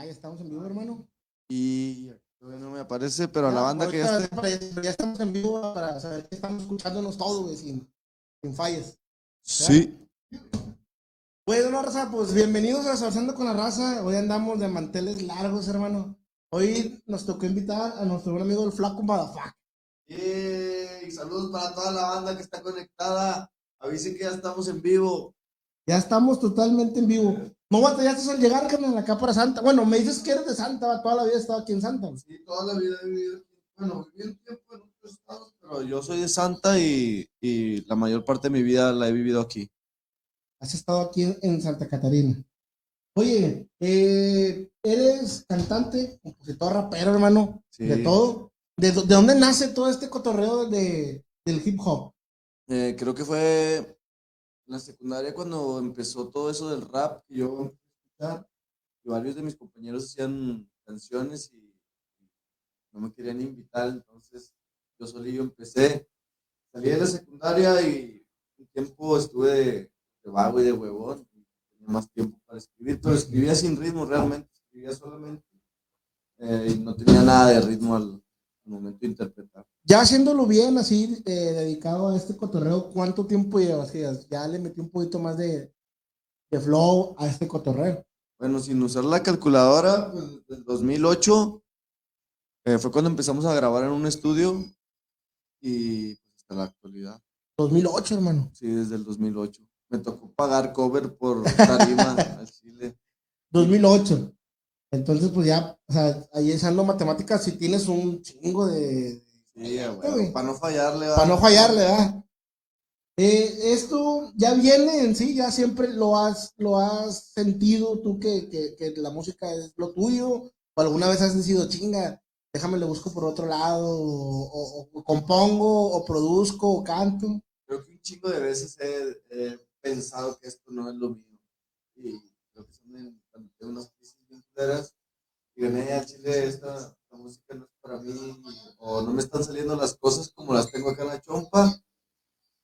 Ah, ya estamos en vivo, hermano. Y todavía no me aparece, pero a la banda que ya esté. Ya, estamos en vivo para saber que estamos escuchándonos todos, güey, sin, sin fallas. Sí. Bueno, raza, pues bienvenidos a Salsando con la Raza. Hoy andamos de manteles largos, hermano. Hoy nos tocó invitar a nuestro buen amigo el Flaco Madafac. Y saludos para toda la banda que está conectada. Avisen que ya estamos en vivo. Ya estamos totalmente en vivo. No batallaste al llegar, carnal, acá para Santa. Bueno, me dices que eres de Santa, toda la vida he estado aquí en Santa. Sí, toda la vida he vivido aquí. Bueno, viví un tiempo en otros estados, pero yo soy de Santa y, y la mayor parte de mi vida la he vivido aquí. Has estado aquí en, Santa Catarina. Oye, eh, eres cantante, compositor, rapero, hermano, Sí. de todo. ¿De, dó- de dónde nace todo este cotorreo de, del hip hop? Eh, creo que fue en la secundaria cuando empezó todo eso del rap que yo empecé a escuchar. Y varios de mis compañeros hacían canciones y no me querían invitar, entonces yo solillo empecé. Salí de la secundaria y un tiempo estuve de, de vago y de huevón. y tenía más tiempo para escribir, pero escribía sin ritmo realmente, escribía solamente. eh, y no tenía nada de ritmo al, al momento de interpretar. Ya haciéndolo bien, así, eh, dedicado a este cotorreo, ¿cuánto tiempo llevas? Ya- le metí un poquito más de, de flow a este cotorreo. Bueno, sin usar la calculadora, pues del 2008 eh, fue cuando empezamos a grabar en un estudio y pues, hasta la actualidad. 2008, hermano. Sí, desde el 2008. Me tocó pagar cover por tarima al Chile. 2008. Entonces, pues ya, o sea, ahí echando matemáticas, si tienes un chingo de... Sí, güey. bueno, para no fallarle. ¿va? Para no fallarle, ¿verdad? Eh, esto ya viene en sí, ya siempre lo has, lo has sentido tú que, que, que la música es lo tuyo, o alguna vez has decidido, chinga, déjame le busco por otro lado, o, o- o compongo, o produzco, o canto. Creo que un chingo de veces he, he pensado que esto no es lo mío. Y creo que son en, cuando tengo unas crisis y al Chile, esta la música no es para mí, o no me están saliendo las cosas como las tengo acá en la chompa.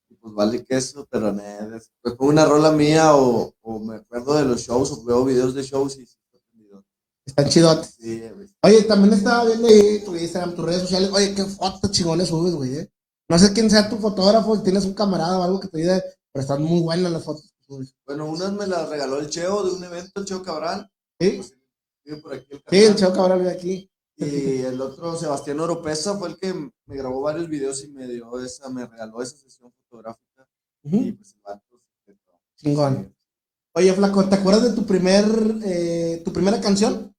Y pues vale que eso, pero nada, después pongo una rola mía o, o me acuerdo de los shows o veo videos de shows y está chidotes. Sí. Oye, también estaba viendo ahí tu Instagram, tus redes sociales. Oye, qué fotos chingones subes, güey. eh. No sé quién sea tu fotógrafo, si tienes un camarada o algo que te diga, pero están muy buenas las fotos que subes. Bueno, unas me las regaló el Cheo de un evento, el Cheo Cabral. ¿Sí? Pues, vive por aquí el Sí, el. Cheo Cabral vive aquí. Y el otro, Sebastián Oropesa, fue el que me grabó varios videos y me dio esa, me regaló esa sesión fotográfica. Y pues el vato. Chingón. Oye, Flaco, ¿te acuerdas de tu primer, eh, tu primera canción?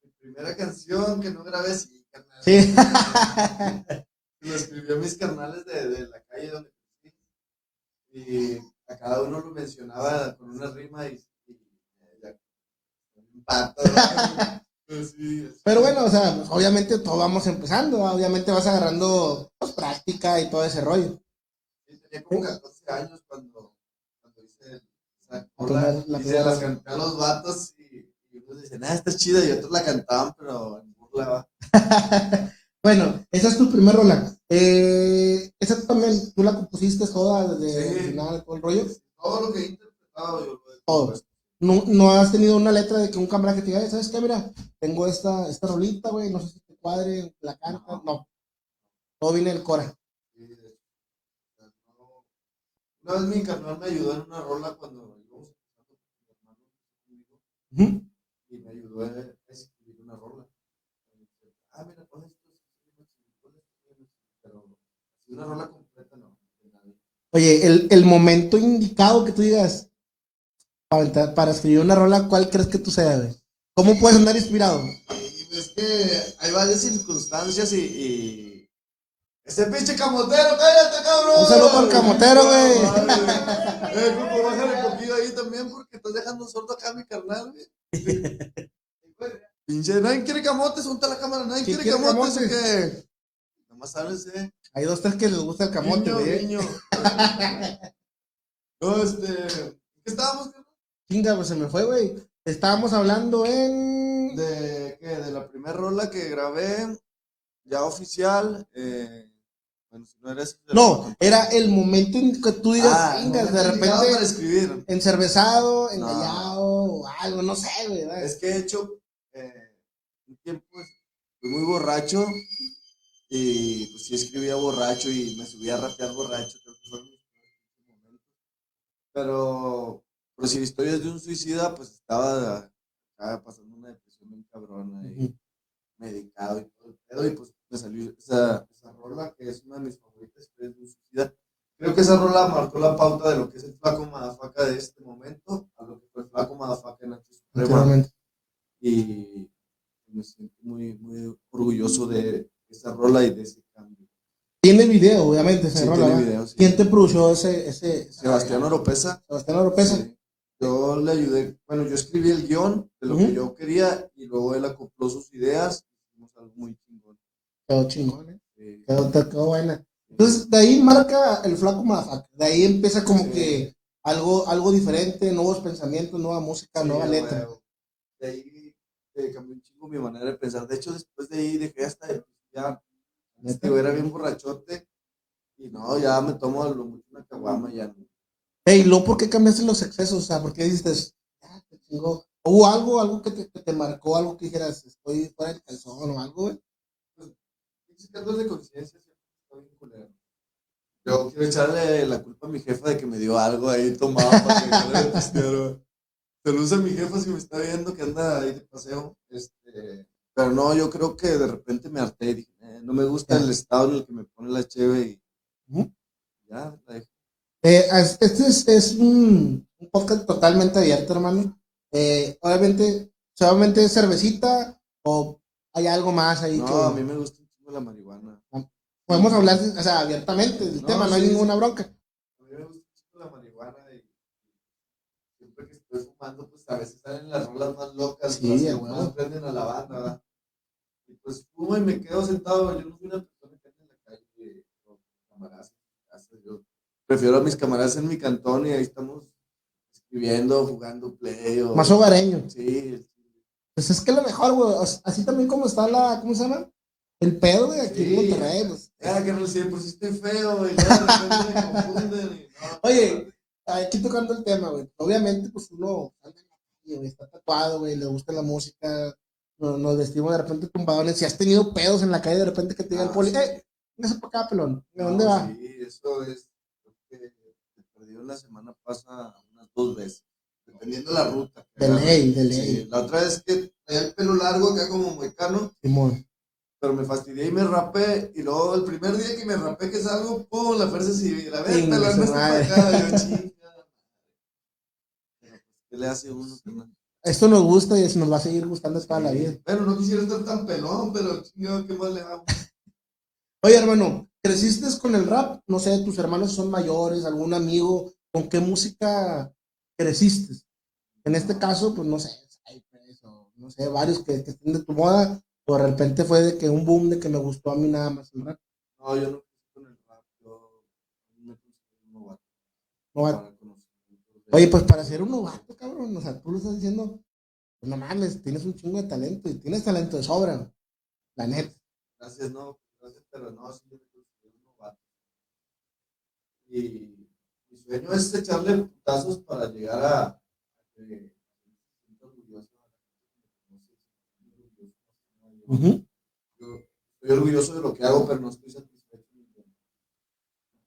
Mi primera canción que no grabé, sí, carnal. Sí. Lo escribió mis carnales de, de la calle donde. Y a cada uno lo mencionaba con una rima y. Pues sí, Pero bueno, o sea, pues, obviamente todos vamos empezando, obviamente vas agarrando pues, práctica y todo ese rollo. Sí, tenía como 14 años cuando, cuando hice La rola. primera- la primera. las canté a los vatos y, y unos dicen, ah, está chida, y otros la cantaban, pero en burla. va. Bueno, esa es tu primer rola. Eh, esa también, tú la compusiste toda desde el final, todo el rollo. Todo lo que he interpretado yo lo he Todo. No, no has tenido una letra de que un camarada que te diga, ¿sabes qué? Mira, tengo esta, esta rolita, güey, no sé si te cuadre, la canta. No. Todo viene del Cora. Una vez mi carnal me ayudó en una rola cuando íbamos hermano y me ayudó a escribir una rola. Ah, mira, pon esto, pon esto, pon esto", pero una rola completa no. Oye, el, el momento indicado que tú digas para, escribir una rola, ¿cuál crees que tú sea, güey? ¿Cómo puedes andar inspirado? Y es que hay varias circunstancias y. y... ¡Ese pinche camotero, cállate, cabrón! Un saludo el camotero, güey. Eh, grupo, bájale poquito ahí también porque estás dejando sordo acá a mi carnal, güey. Pinche, nadie quiere camotes, junta la cámara, nadie ¿Quién quiere quiere camotes, ¿o camotes? qué? Nomás sabes, eh. Hay dos, tres que les gusta el camote, Niño, güey. niño. No, este. ¿Qué estábamos? Chinga, pues se me fue, güey. Estábamos hablando en. De, ¿qué? De la primera rola que grabé, ya oficial. Eh, bueno, si no eres. No, era el momento en que tú digas, Ah, chingas, de indicado para repente escribir. encervezado, No. engallado, o algo, no sé, güey. Es que he hecho eh, un tiempo fui muy borracho y pues sí escribía borracho y me subía a rapear borracho, creo que primeros momentos. Pero, si historias de un suicida, pues estaba, estaba pasando una depresión bien cabrona y medicado y todo el pedo, y pues me salió esa, esa rola que es una de mis favoritas historias de un suicida. Creo que esa rola marcó la pauta de lo que es el flaco madafaca de este momento a lo que fue el flaco madafaca en H Suprema y me siento muy, muy orgulloso de esa rola y de ese cambio. Tiene video, obviamente, esa video, sí. ¿Quién te produjo ese, ese Sebastián Oropesa. Sebastián Oropesa? sí. Yo le ayudé, bueno, yo escribí el guion de lo que yo quería y luego él acopló sus ideas y hicimos algo muy chingón. Quedó chingón, ¿eh? Sí. Quedó, quedó buena. Entonces, de ahí marca el flaco Madafaca. De ahí empieza como Sí. que algo, algo diferente, nuevos pensamientos, nueva música, Sí, nueva letra. De ahí eh, cambió un chingo mi manera de pensar. De hecho, después de ahí dejé hasta de ya. Este, era bien borrachote. Y no, ya me tomo lo mucho una caguama ya. no. Ey, luego, ¿por qué cambiaste los excesos? O sea, ¿por qué dices, ah, te chingó? ¿Hubo algo, algo que te, que te marcó, algo que dijeras, estoy fuera del calzón o algo, güey? Cargos de conciencia. Yo quiero echarle la culpa a mi jefa de que me dio algo ahí tomado para que pistear, güey. Saludos a mi jefa si me está viendo que anda ahí de paseo. Este, pero no, yo creo que de repente me harté dije, "Eh, no me gusta el estado en el que me pone la cheve y Ujú. ya, la dejé. Eh, es- este es, es un, un podcast totalmente abierto, hermano. Eh, obviamente, solamente es cervecita o hay algo más ahí No, que a mí me gusta la marihuana. podemos hablar, o sea, abiertamente del No, tema, no hay sí, ninguna sí. bronca. A mí me gusta la marihuana y siempre que estoy fumando, pues a veces salen las rolas más locas, Sí, las que más prenden a la banda, ¿verdad? Y pues fumo y me quedo sentado. Yo no soy una persona que anda en la calle con camaradas en mi casa. Yo prefiero a mis camaradas en mi cantón y ahí estamos escribiendo, jugando play. O... Más hogareño. Sí, Pues es que lo mejor, güey. Así también como está la, ¿cómo se llama? El pedo, güey, aquí en Sí. Monterrey. Pues. ya que no sé, estoy feo, y ya de repente me confunden. y no, Oye, aquí tocando el tema, güey. Obviamente, pues uno en güey, está tatuado, güey, le gusta la música. Nos, nos vestimos de repente tumbadones. Si has tenido pedos en la calle, de repente que te diga el Ah, poli, sí. ¡eh! Véngase para acá, pelón. ¿De No, dónde va? Sí, eso es. Que me perdió la semana pasada unas dos veces, dependiendo de la ruta. De ley, de Sí, ley. la otra vez que traía el pelo largo acá como moicano, Simón. pero me fastidié y me rapé. Y luego el primer día que me rapé que salgo, pum, la fuerza civil. A ver, para madre. acá. Yo, chinga. Pues, ¿Qué le hace uno? carnal? Esto nos gusta y nos va a seguir gustando toda la vida. Bueno, no quisiera estar tan pelón, pero chingado, ¿qué más le hago? Oye, hermano, ¿creciste con el rap? No sé, tus hermanos son mayores, algún amigo, ¿con qué música creciste? En este caso, pues no sé, Cypress o no sé, varios que, que estén de tu moda, o de repente fue de que un boom de que me gustó a mí nada más el rap. No, yo no crecí con el rap, yo me considero un novato. No, para conocimientos de- oye, pues para ser un novato, cabrón, o sea, tú lo estás diciendo, pues no mames, tienes un chingo de talento y tienes talento de sobra, la neta. Gracias, no, gracias, pero no, sí, yo me considero un novato. Y mi sueño es echarle putazos para llegar a, orgulloso. Ujú. Yo estoy orgulloso de lo que hago, pero no estoy satisfecho.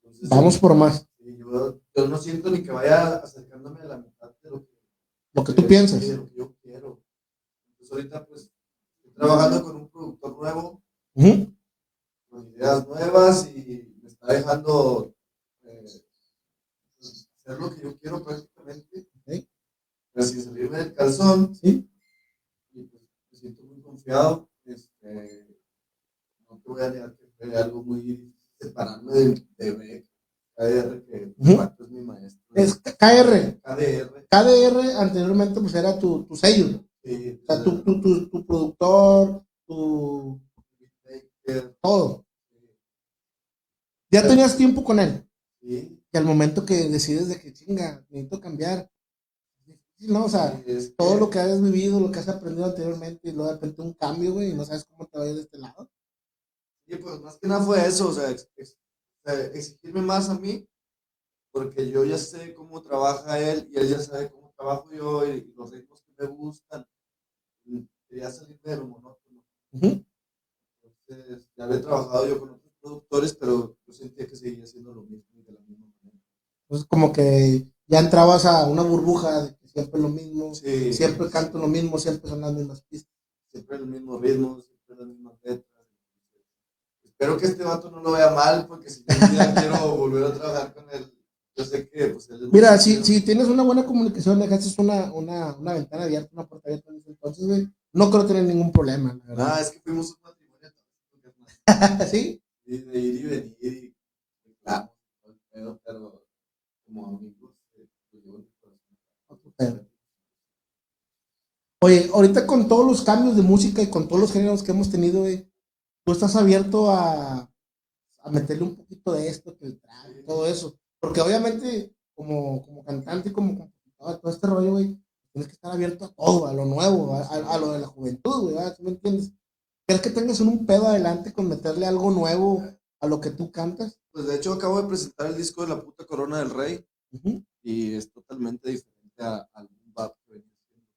Entonces, Vamos por más, yo, yo no siento ni que vaya acercándome a la mitad de lo que, lo que tú piensas. de lo que yo quiero. Entonces ahorita pues estoy trabajando con un productor nuevo con ideas nuevas y me está dejando hacer lo que yo quiero prácticamente, Ok. pero sin salirme del calzón. Sí. Y pues me siento muy confiado. Este, no te voy a negar que fue algo muy separarme de, de KDR, que es mi maestro. Es KR. KDR. KDR anteriormente pues era tu, tu sello. sí, O sea, tu, tu, tu, tu productor, tu todo. Ya tenías tiempo con él. sí, Y al momento que decides de que chinga, necesito cambiar. No, o sea, es todo que- lo que has vivido, lo que has aprendido anteriormente, y luego de repente un cambio, güey, y no sabes cómo te va a ir de este lado. Y pues más que nada fue eso, o sea, ex- ex- exigirme más a mí, porque yo ya sé cómo trabaja él y él ya sabe cómo trabajo yo y los ritmos que me gustan. Y Quería salirme de lo monótono. Entonces, ya había trabajado yo con otros productores, pero yo sentía que seguía haciendo lo mismo y de la misma. Entonces, como que ya entrabas a una burbuja de que siempre lo mismo, Sí, siempre canto lo mismo, siempre son las mismas pistas. siempre el mismo ritmo, siempre las mismas letras. Espero que este vato no lo vea mal, porque si yo día quiero volver a trabajar con él, yo sé que pues él es Mira, si, si tienes una buena comunicación, dejaste una, una, una ventana abierta, una puerta abierta, entonces, güey, no creo tener ningún problema, la Ah, verdad. es que fuimos un matrimonio también, ¿Sí? de ir y venir y pedo, pero como amigos, eh, pues, pedo. Oye, ahorita con todos los cambios de música y con todos los géneros que hemos tenido, güey, tú estás abierto a, a meterle un poquito de esto, que el todo eso. Porque obviamente, como, como cantante y como compositor, todo este rollo, güey, tienes que estar abierto a todo, a lo nuevo, a, a- a lo de la juventud, güey. ¿Tú me entiendes? ¿Crees que tengas un pedo adelante con meterle algo nuevo a lo que tú cantas? Pues de hecho acabo de presentar el disco de la puta corona del rey y es totalmente diferente a- al bap que venía haciendo.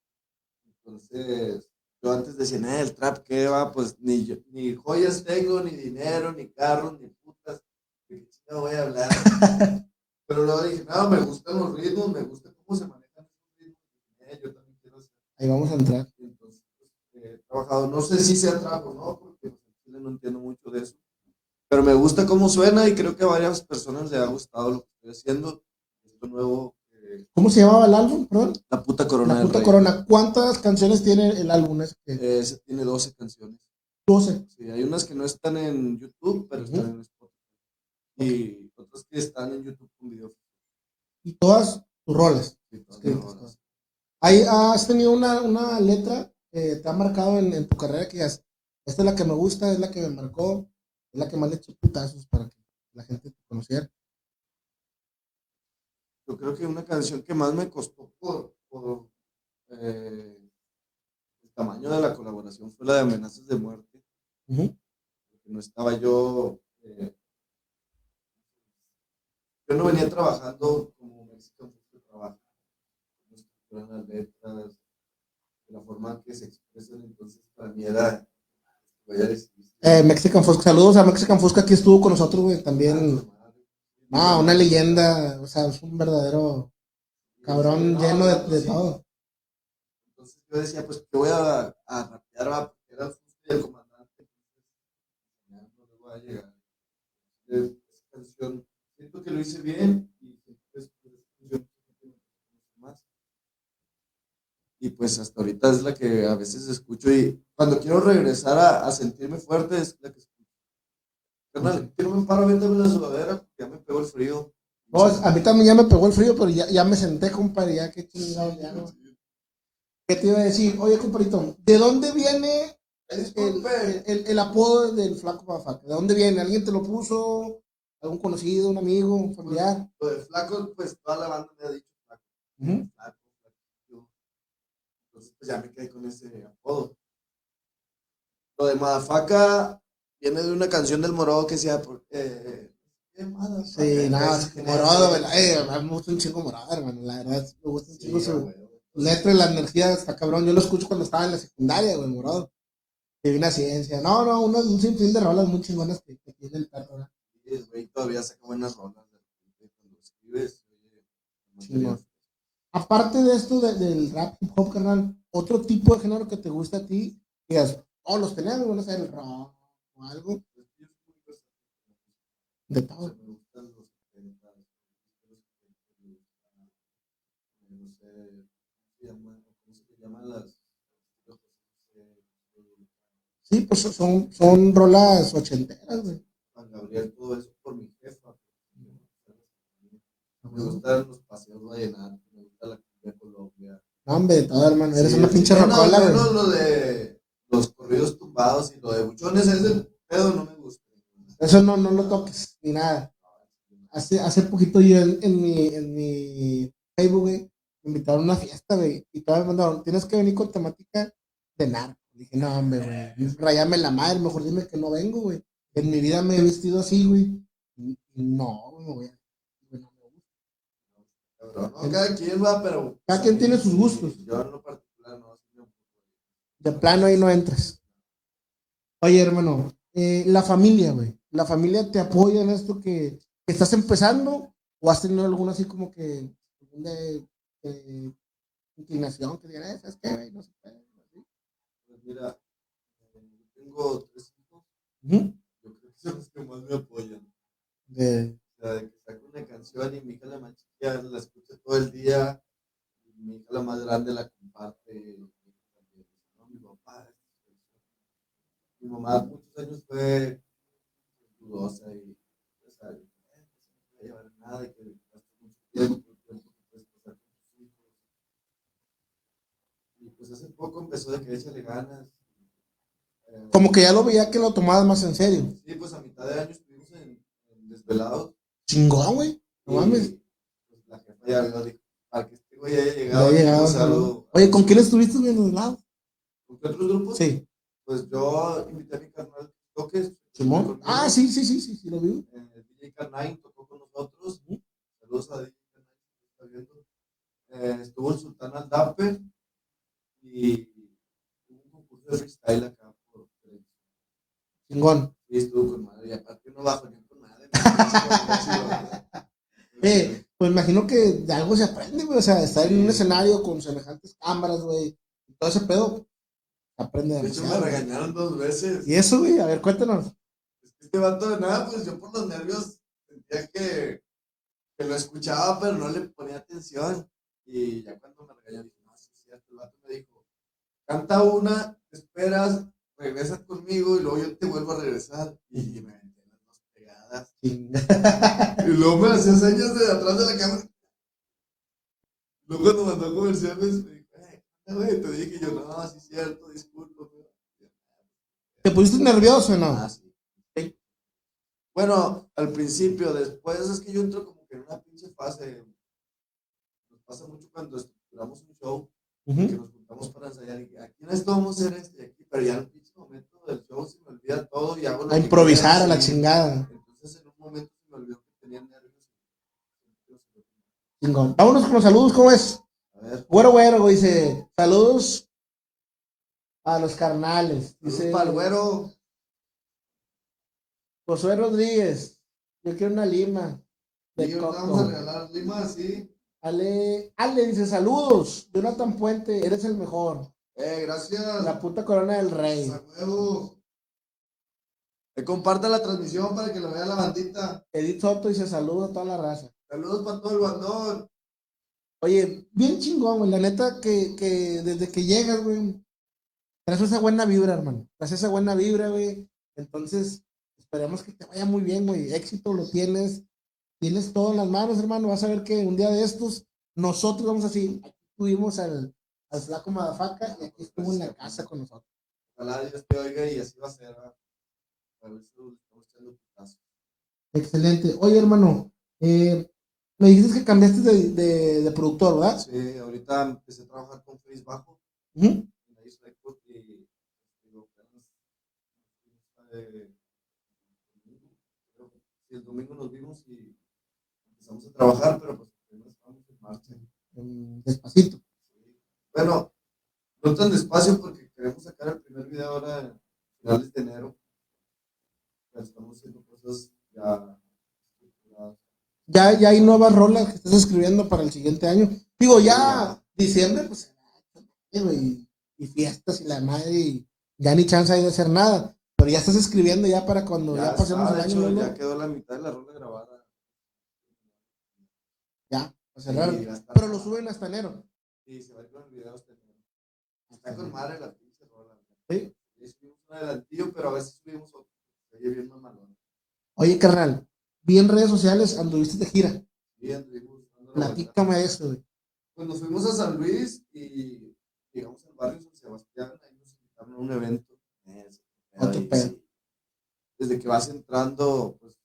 Entonces, yo antes decía, "Nah, el trap, ¿qué va? Pues ni, yo- ni joyas tengo, ni dinero, ni carros, ni putas. ¿De qué voy a hablar? Pero luego dije, no, me gustan los ritmos, me gusta cómo se manejan esos ritmos. Eh, yo también quiero hacer. Ahí vamos a entrar. Entonces, pues, he trabajado, no sé si sea trap o no, porque en Chile no entiendo mucho de eso. Pero me gusta cómo suena y creo que a varias personas les ha gustado lo que estoy haciendo. Esto nuevo, eh, ¿Cómo se llamaba el álbum? Perdón. La puta corona La puta corona. ¿Cuántas canciones tiene el álbum? ese Eh, ese tiene 12 canciones. 12. Sí, hay unas que no están en YouTube, pero Ujú. están en Spotify. Y otras que están en YouTube con video. Y todas tus rolas. Sí, todas Sí, las rolas. Ahí has tenido una, una letra que te ha marcado en, en tu carrera que digas, esta es la que me gusta, es la que me marcó, es la que más le echó putazos para que la gente te conociera. Yo creo que una canción que más me costó por, por eh, el tamaño de la colaboración fue la de Amenazas de Muerte. Porque no estaba yo. eh, yo no venía trabajando como Mexican Food trabaja. Estructuran las letras, de la forma en que se expresan. Entonces, para mí era. Decir. Eh, Mexican Fusca, saludos a Mexican Fusca, aquí estuvo con nosotros, güey, también. Ah, una leyenda, o sea, es un verdadero cabrón No, lleno de, no, de sí. todo. Entonces yo decía, pues que voy a, a rapear, va, porque era el comandante. No le voy a llegar. Eh, Esa canción, siento que lo hice bien y siento que es pues, esa canción que me gusta más. Y pues hasta ahorita es la que a veces escucho y cuando quiero regresar a, a sentirme fuerte es la que escucho. Carnal, quiero me paro, véndame la sudadera porque ya me pegó el frío. No, a mí también ya me pegó el frío, pero ya, ya me senté, compadre, ya qué chingado ya, güey. ¿Qué te iba a decir? Oye, compadrito, ¿de dónde viene el, disculpe. el- el apodo del flaco Pafaca? ¿De dónde viene? ¿Alguien te lo puso? ¿Algún conocido, un amigo, un familiar? Lo de flaco, pues toda la banda me ha dicho flaco. Ujú. flaco, pues ya me quedé con ese apodo. Lo de Madafaca viene de una canción del Morodo que decía, por- eh, ¿qué Madafaca? Sí, nada, ese- ¿verdad? Eh, me gusta un chingo morado, hermano, la verdad, me gusta un Sí, chingo su güey. letra y la energía, está cabrón. Yo lo escucho cuando estaba en la secundaria, güey, morado. Divina ciencia. No, no, uno, un sinfín de rolas muy chingonas que, que tiene el perro, ¿verdad? Sí, güey todavía saca buenas rolas. Cuando escribes. Aparte de esto de- del rap hip hop, carnal, otro tipo de género que te gusta a ti, digas, oh, los tenemos, van a ser el rock o algo de todo. me gustan los 70, los 70, me gustan, no sé, ¿cómo se llama? ¿Cómo se llaman las? Sí, pues son- son, son rolas ochenteras, güey. Juan Gabriel, todo eso por mi jefa. Me gustan los paseos vallenatos, me gusta la cumbia Colombia. No, hombre, de todo, hermano. Eres Sí, una sí, pinche menos- rocola, güey. menos lo de los corridos tumbados y lo de buchones, ese pedo no me gusta. Eso no, no lo toques, ni nada. Hace, hace poquito yo en, en mi, en mi Facebook, güey, me invitaron a una fiesta, güey, y todavía me mandaron, tienes que venir con temática de narco. Dije, no, hombre, güey, rayame la madre, mejor dime que no vengo, güey. En mi vida me he vestido así, güey. No, güey, me voy a... güey, no me gusta. No, cada quien va, pero. Cada quien tiene sus gustos. Yo en lo particular no. De plano ahí no entras. Oye, hermano, eh, la familia, güey. ¿La familia te apoya en esto que, que estás empezando? ¿O has tenido alguna así como que alguna eh, inclinación que digan, "Eh, ¿sabes qué, güey? No se puede. Pues mira, eh, tengo tres hijos, yo creo que son los que más me apoyan. De- sea, de que saco una canción y mi hija la más chiquita la escucha todo el día, y mi hija la más grande la comparte. Mi papá, mi mamá muchos años fue dudosa y, o sea, eh, no se llevar nada, y que gastas mucho tiempo, el tiempo que puedes pasar con tus hijos. Y pues hace poco empezó de que échale ganas. como que ya lo veía que lo tomabas más en serio. Sí, pues a mitad de año estuvimos en, en Desvelados. Chingón, güey. No y, mames. Pues, la jefa ya lo dijo, para que este güey haya Ya llegado. llegaba, pues, algo- Oye, ¿con quién estuviste viendo de lado? ¿Con qué otros grupos? Sí. Pues yo invité a mi carnal Toques. Simón. Ah, sí, sí, sí, sí, sí, lo vi. eh, DJ Carnine tocó con nosotros. Saludos a DJ Carnine, que está viendo. Eh, estuvo el Sultán Aldape y hubo un concurso de freestyle acá por. Chingón. Sí, estuvo con madre. Y aparte no bajo ni. Eh, pues imagino que de algo se aprende, güey. O sea, estar en un escenario con semejantes cámaras, güey. Y todo ese pedo. Aprende De hecho, me regañaron dos veces. Y eso, güey, a ver, cuéntanos. Este vato de nada, pues yo por los nervios sentía que, que lo escuchaba, pero no le ponía atención. Y ya cuando me regañó, dije, no, sí cierto. El vato me dijo, canta una, te esperas, regresas conmigo y luego yo te vuelvo a regresar. Y me Chinga. Y luego me hacía señas de atrás de la cámara. Luego cuando mandó comerciales, me dijo, "Eh. Te dije yo, no, sí es cierto, disculpa. ¿Te pusiste nervioso o no? Ah, sí. Sí. Bueno, al principio, después es que yo entro como que en una pinche fase. Nos pasa mucho cuando estructuramos un show, que nos juntamos para ensayar y que aquí en esto vamos a hacer esto y aquí, pero ya en el pinche momento del show se me olvida todo y hago lo A que improvisar quiera, a la sí. chingada. Momento se me olvidó que tenía nervios. Chingón. Vámonos con los saludos, ¿cómo es? Güero, güero, dice, saludos a los carnales. dice para el güero. Josué Rodríguez, yo quiero una lima de Y coco. vamos a regalar lima, sí. Ale, Ale dice, saludos, Jonathan Puente, eres el mejor. Eh, gracias. La puta corona del rey. A comparta la transmisión para que lo vea la bandita. Edith Soto dice, saludos a toda la raza. Saludos para todo el bandón. Oye, bien chingón, güey. La neta que, que desde que llegas, güey, traes esa buena vibra, hermano. Traes esa buena vibra, güey. Entonces, esperemos que te vaya muy bien, güey. Éxito lo tienes. Tienes todo en las manos, hermano. Vas a ver que un día de estos, nosotros vamos así. Aquí tuvimos al, al flaco Madafaca y aquí estuvo en la casa con nosotros. Ojalá Dios te oiga y así va a ser. ¿verdad? Para eso le estamos echando. Excelente. Oye, hermano, eh, me dijiste que cambiaste de, de, de productor, ¿verdad? Sí, ahorita empecé a trabajar con Face Bajo digo, apenas, eh, sí, el domingo nos vimos y empezamos a trabajar, pero pues primero estamos en marcha. Despacito. Bueno, no tan despacio porque queremos sacar el primer video ahora a finales de enero. Estamos haciendo cosas ya. Ya, ya hay nuevas rolas que estás escribiendo para el siguiente año. Digo, ya diciembre, pues, y, y fiestas y la madre, y ya ni chance hay de hacer nada. Pero ya estás escribiendo ya para cuando ya, Ya, pasemos el año, hecho, ¿no? ya quedó la mitad de la rola grabada. Ya, ya está. Pero lo suben hasta enero. Sí, se va a ir con el video hasta enero. Está con madre la pinche rola. Sí. Subimos un adelantillo, pero a veces subimos otro. Oye bien mamalón. Oye, carnal, vi en redes sociales, anduviste de gira. Sí, anduvimos. Platícame eso, güey. Pues nos fuimos a San Luis y llegamos al barrio San Sebastián, ahí nos invitaron a un evento. Eso, Otro pedo. sí. Desde que vas entrando, pues,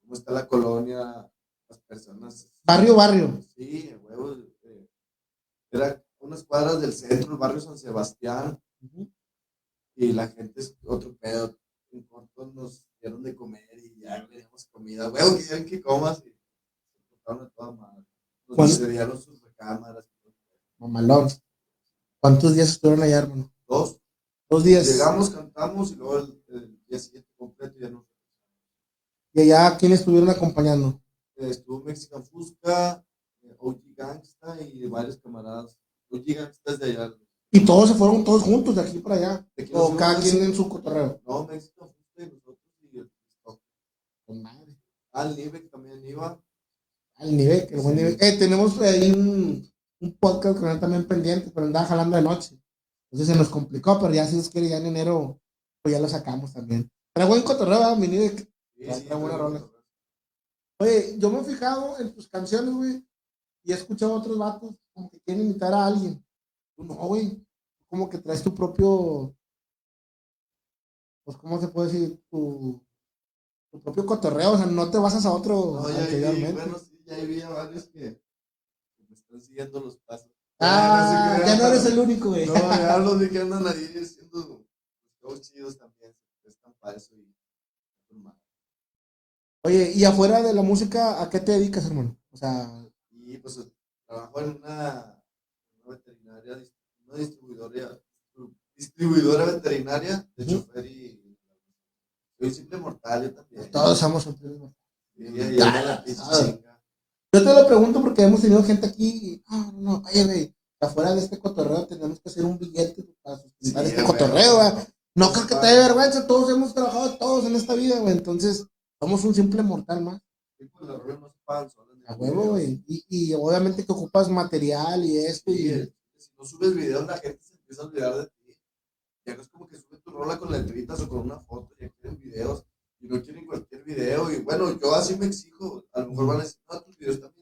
cómo está la colonia, las personas. Barrio, barrio. Sí, a huevo. eh, Era unas cuadras del centro, el barrio San Sebastián, y la gente es otro pedo. En corto nos dieron de comer y ya teníamos comida. Que quieren que comas. Y se portaron a toda madre. Nos cedieron sus recámaras. Mamalón. ¿Cuántos días estuvieron allá, hermano? Dos. Dos días. Llegamos, cantamos y luego el, el día siguiente completo ya no. Y allá, ¿quién estuvieron acompañando? Eh, Estuvo Mexican Fusca, eh, OG Gangsta y varios camaradas. OG Gangsta es de allá. Y todos se fueron todos juntos de aquí para allá. De O cada quien en su cotorreo. No, Fusca y nosotros y el. Con madre. Al Nive también iba. Al nivel, que el buen Sí. nivel. Eh, tenemos ahí un, un podcast con él también pendiente, pero andaba jalando de noche. Entonces se nos complicó, pero ya si es que ya en enero, pues ya lo sacamos también. Pero buen cotorreo, ¿verdad, mi Nive? Sí, sí, está buena rola. Oye, yo me he fijado en tus canciones, güey, y he escuchado a otros vatos como que quieren imitar a alguien. Tú no, güey. Como que traes tu propio, pues, ¿cómo se puede decir? Tu, tu propio cotorreo, o sea, no te basas a otro No, ya vi, anteriormente. bueno, sí, ya vi a varios que, que me están siguiendo los pasos. ah, ya no eres el único, güey. No, ya los vi que andan ahí haciendo shows chidos también. Están para eso y. Oye, y afuera de la música, ¿a qué te dedicas, hermano? O sea, Y pues trabajo en una veterinaria, una distribuidora, distribuidora veterinaria de Ujú. chofer y. Soy simple mortal, yo también. todos somos. Y Ah. chinga. Yo te lo pregunto porque hemos tenido gente aquí ah, no, no, oye, güey, afuera de este cotorreo tenemos que hacer un billete para sustentar Sí, este güey. cotorreo, güey. No creo que te dé vergüenza, todos hemos trabajado todos en esta vida, güey, entonces somos un simple mortal más, Sí, pues a huevo, güey. Y, y obviamente que ocupas material y esto, Sí, y eh, no subes videos, la gente se empieza a olvidar de ti. Ya no es como que sube tu rola con letritas o con una foto, ya quieren videos y no quieren cualquier video. Y bueno, yo así me exijo. A lo mejor van a decir, no, tus videos también.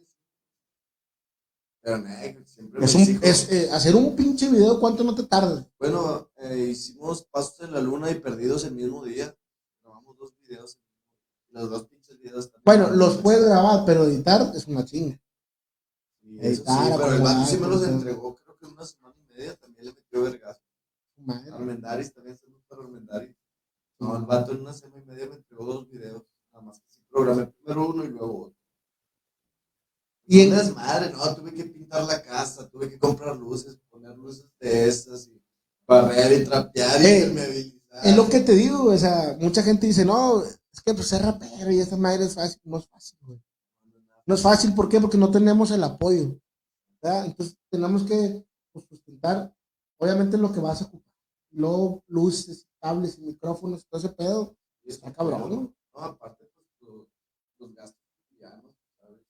Pero no, siempre es me un, es, eh, hacer un pinche video, ¿cuánto no te tarda? Bueno, eh, hicimos Pasos en la Luna y Perdidos el mismo día. Grabamos dos videos. Los dos pinches videos también. Bueno, los puedes grabar, pero editar es una chinga. Y eso sí, editar, pero el vato sí me los entregó, que una semana y media también le metió vergas. Armendaris también se para Armendaris. No, el vato en una semana y media me entregó dos videos. Nada más que sí programé primero uno y luego otro. Y en- en desmadre, no, tuve que pintar la casa, tuve que comprar luces, poner luces de estas y barrer y trapear y permeabilizar. Es lo que te digo, o sea, mucha gente dice, no, es que pues ser rapero y esta madre es fácil. No es fácil, güey. No es fácil, ¿por qué? Porque no tenemos el apoyo. ¿verdad? Entonces tenemos que pues, sustentar, obviamente, lo que vas a ocupar. Luego, luces, cables, micrófonos, todo ese pedo. Y es Está cabrón, ¿no? No, aparte, pues, los, los gastos cotidianos, ¿sabes?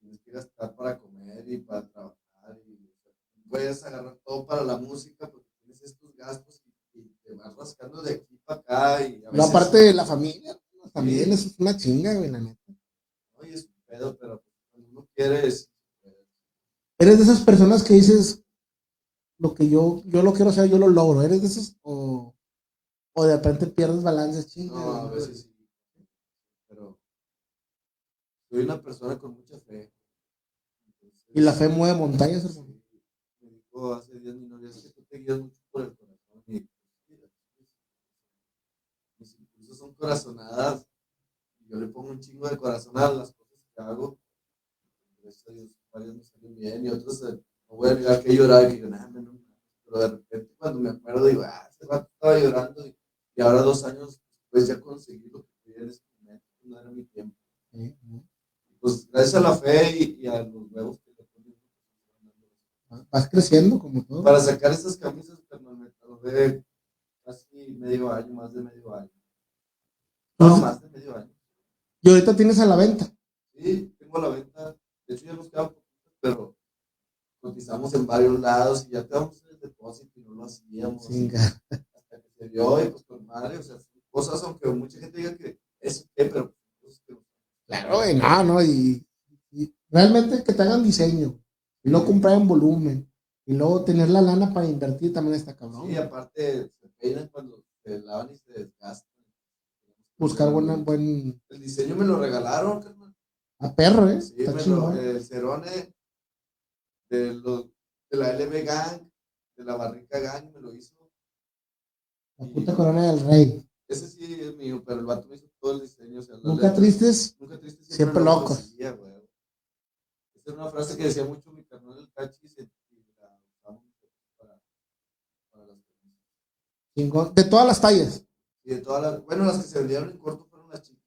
Tienes que gastar para comer y para trabajar y no puedes agarrar todo para la música porque tienes estos gastos y, y te vas rascando de aquí para acá y a No, veces, aparte de la familia, ¿no? también eso es una chinga, güey, la neta. Oye, es un pedo, pero cuando uno quiere Eres de esas personas que dices, lo que yo, yo lo quiero hacer, yo lo logro. Eres de esos, o, o de repente pierdes balance, chinga. No, a veces sí. Pero soy una persona con mucha fe. Y la fe mueve montañas, hermano. Me dijo hace días mi novia, es que tú te guías mucho por el corazón. Y mis impulsos son corazonadas. Y yo le pongo un chingo de corazón a las cosas que hago. Gracias a Dios, varias me salen bien y otras eh, no voy a negar que llorar y digo, nada, no, no". Pero de repente cuando me acuerdo digo, ah, hace rato estaba llorando y, y ahora dos años pues ya conseguí lo que quería en ese momento, no era mi tiempo. Sí, Pues gracias a la fe y, y a los huevos que le ponen. Vas creciendo como todo. Para sacar estas camisas, carnal, me tardé casi medio año, más de medio año. No, más de medio año. Y ahorita tienes a la venta. Sí, tengo la venta. De hecho, ya nos poquitas, pero cotizamos en varios lados y ya te damos el depósito y no lo hacíamos. Hasta que se dio y pues con madre, o sea, cosas, aunque mucha gente diga que es pero que Claro, güey, no, no. Y, y realmente que te hagan diseño. Y luego comprar en volumen. Y luego tener la lana para invertir también está cabrón. Sí, aparte se peinan cuando se lavan y se desgastan. Buscar buena, buen. El diseño me lo regalaron, carnal. A perro, ¿eh? Sí, está me lo, chingón. el Cerone de, los, de la LB Gang, de la Barrica Gang, me lo hizo. La puta corona del rey. Ese sí es mío, pero el vato me hizo todo el diseño. O sea, la Nunca letra- tristes. Nunca triste, siempre lo locos. Esa era una frase que decía mucho mi carnal el Cachis y la usamos para, para las camisas. Chingón. De todas las tallas. Y de todas las, bueno, las que se vendieron en corto fueron las chicas.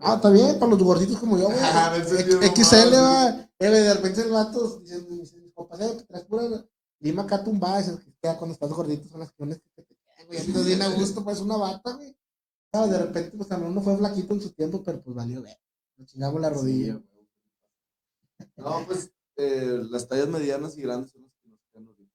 Ah, está bien, para los gorditos como yo, güey. Ah, XL, va. Eh, güey, de repente el vato dice, dice, mis compas, eh, que traes pura lima acá tumbada, esas que queda cuando estás gordito, son las que que te quedan, güey. Bien a gusto, pues una bata, güey. Ah, de repente, pues también uno fue flaquito en su tiempo, pero pues valió ver. Nos chingamos la rodilla. Sí. No, pues eh, las tallas medianas y grandes son las que nos quedan ahorita.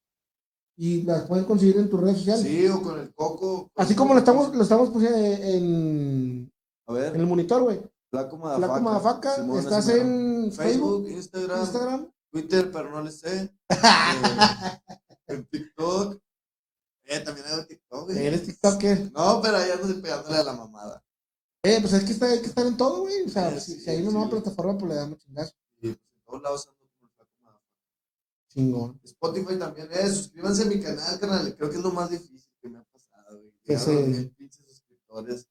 Y las pueden conseguir en tus redes sociales. Sí, o con el coco. Así como lo estamos, lo estamos pusiendo en, A ver, en el monitor, güey. Flaco Madafaca. Flaco Madafaca, estás así en Facebook, Facebook, Instagram, Instagram. Twitter, pero no le sé. Eh, en TikTok. Eh, también hago TikTok, güey. Eres TikToker. No, pero ahí ando pegándole a la mamada. Eh, pues es que está, hay que estar en todo, güey. O sea, Sí, si, sí, si hay una sí. nueva plataforma, pues le damos chingazo. Y pues en todos lados ando como el Flaco. Chingón. Spotify también es. Suscríbanse a mi canal, canal. Creo que es lo más difícil que me ha pasado, güey. Que pinches suscriptores.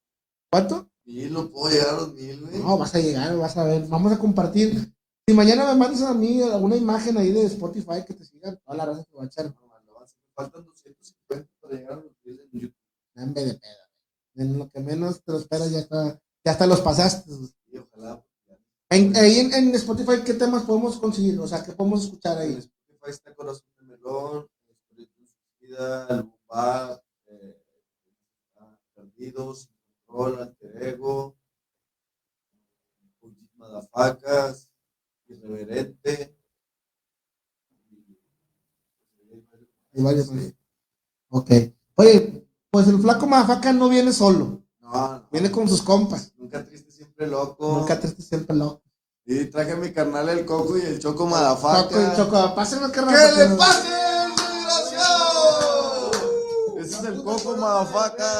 ¿Cuánto? Mil, no puedo llegar a los mil, güey. No, vas a llegar, vas a ver. Vamos a compartir. Si mañana me mandas a mí alguna imagen ahí de Spotify que te sigan, toda la raza te va a echar No, no, no, faltan 250 para llegar a los mil en YouTube. hambre de peda. En lo que menos te lo esperas, ya está, ya hasta los pasaste. Y ojalá. En, ahí en, en Spotify, ¿qué temas podemos conseguir? O sea, ¿qué podemos escuchar En ahí? Spotify está Corazón de Melón, Espíritu Suicida, El eh, está Perdidos, Control, Alter Ego, Madafacas, Irreverente. Hay varios. Ok. Oye, pues el flaco Mafaca no viene solo, No, no, viene con sus compas. Nunca triste, siempre loco. Nunca triste siempre loco. Y traje a mi carnal el Coco y el Choco Choco Madafaca. y Choco, pásenme carnal. ¡Que le pase, Coco Madafaca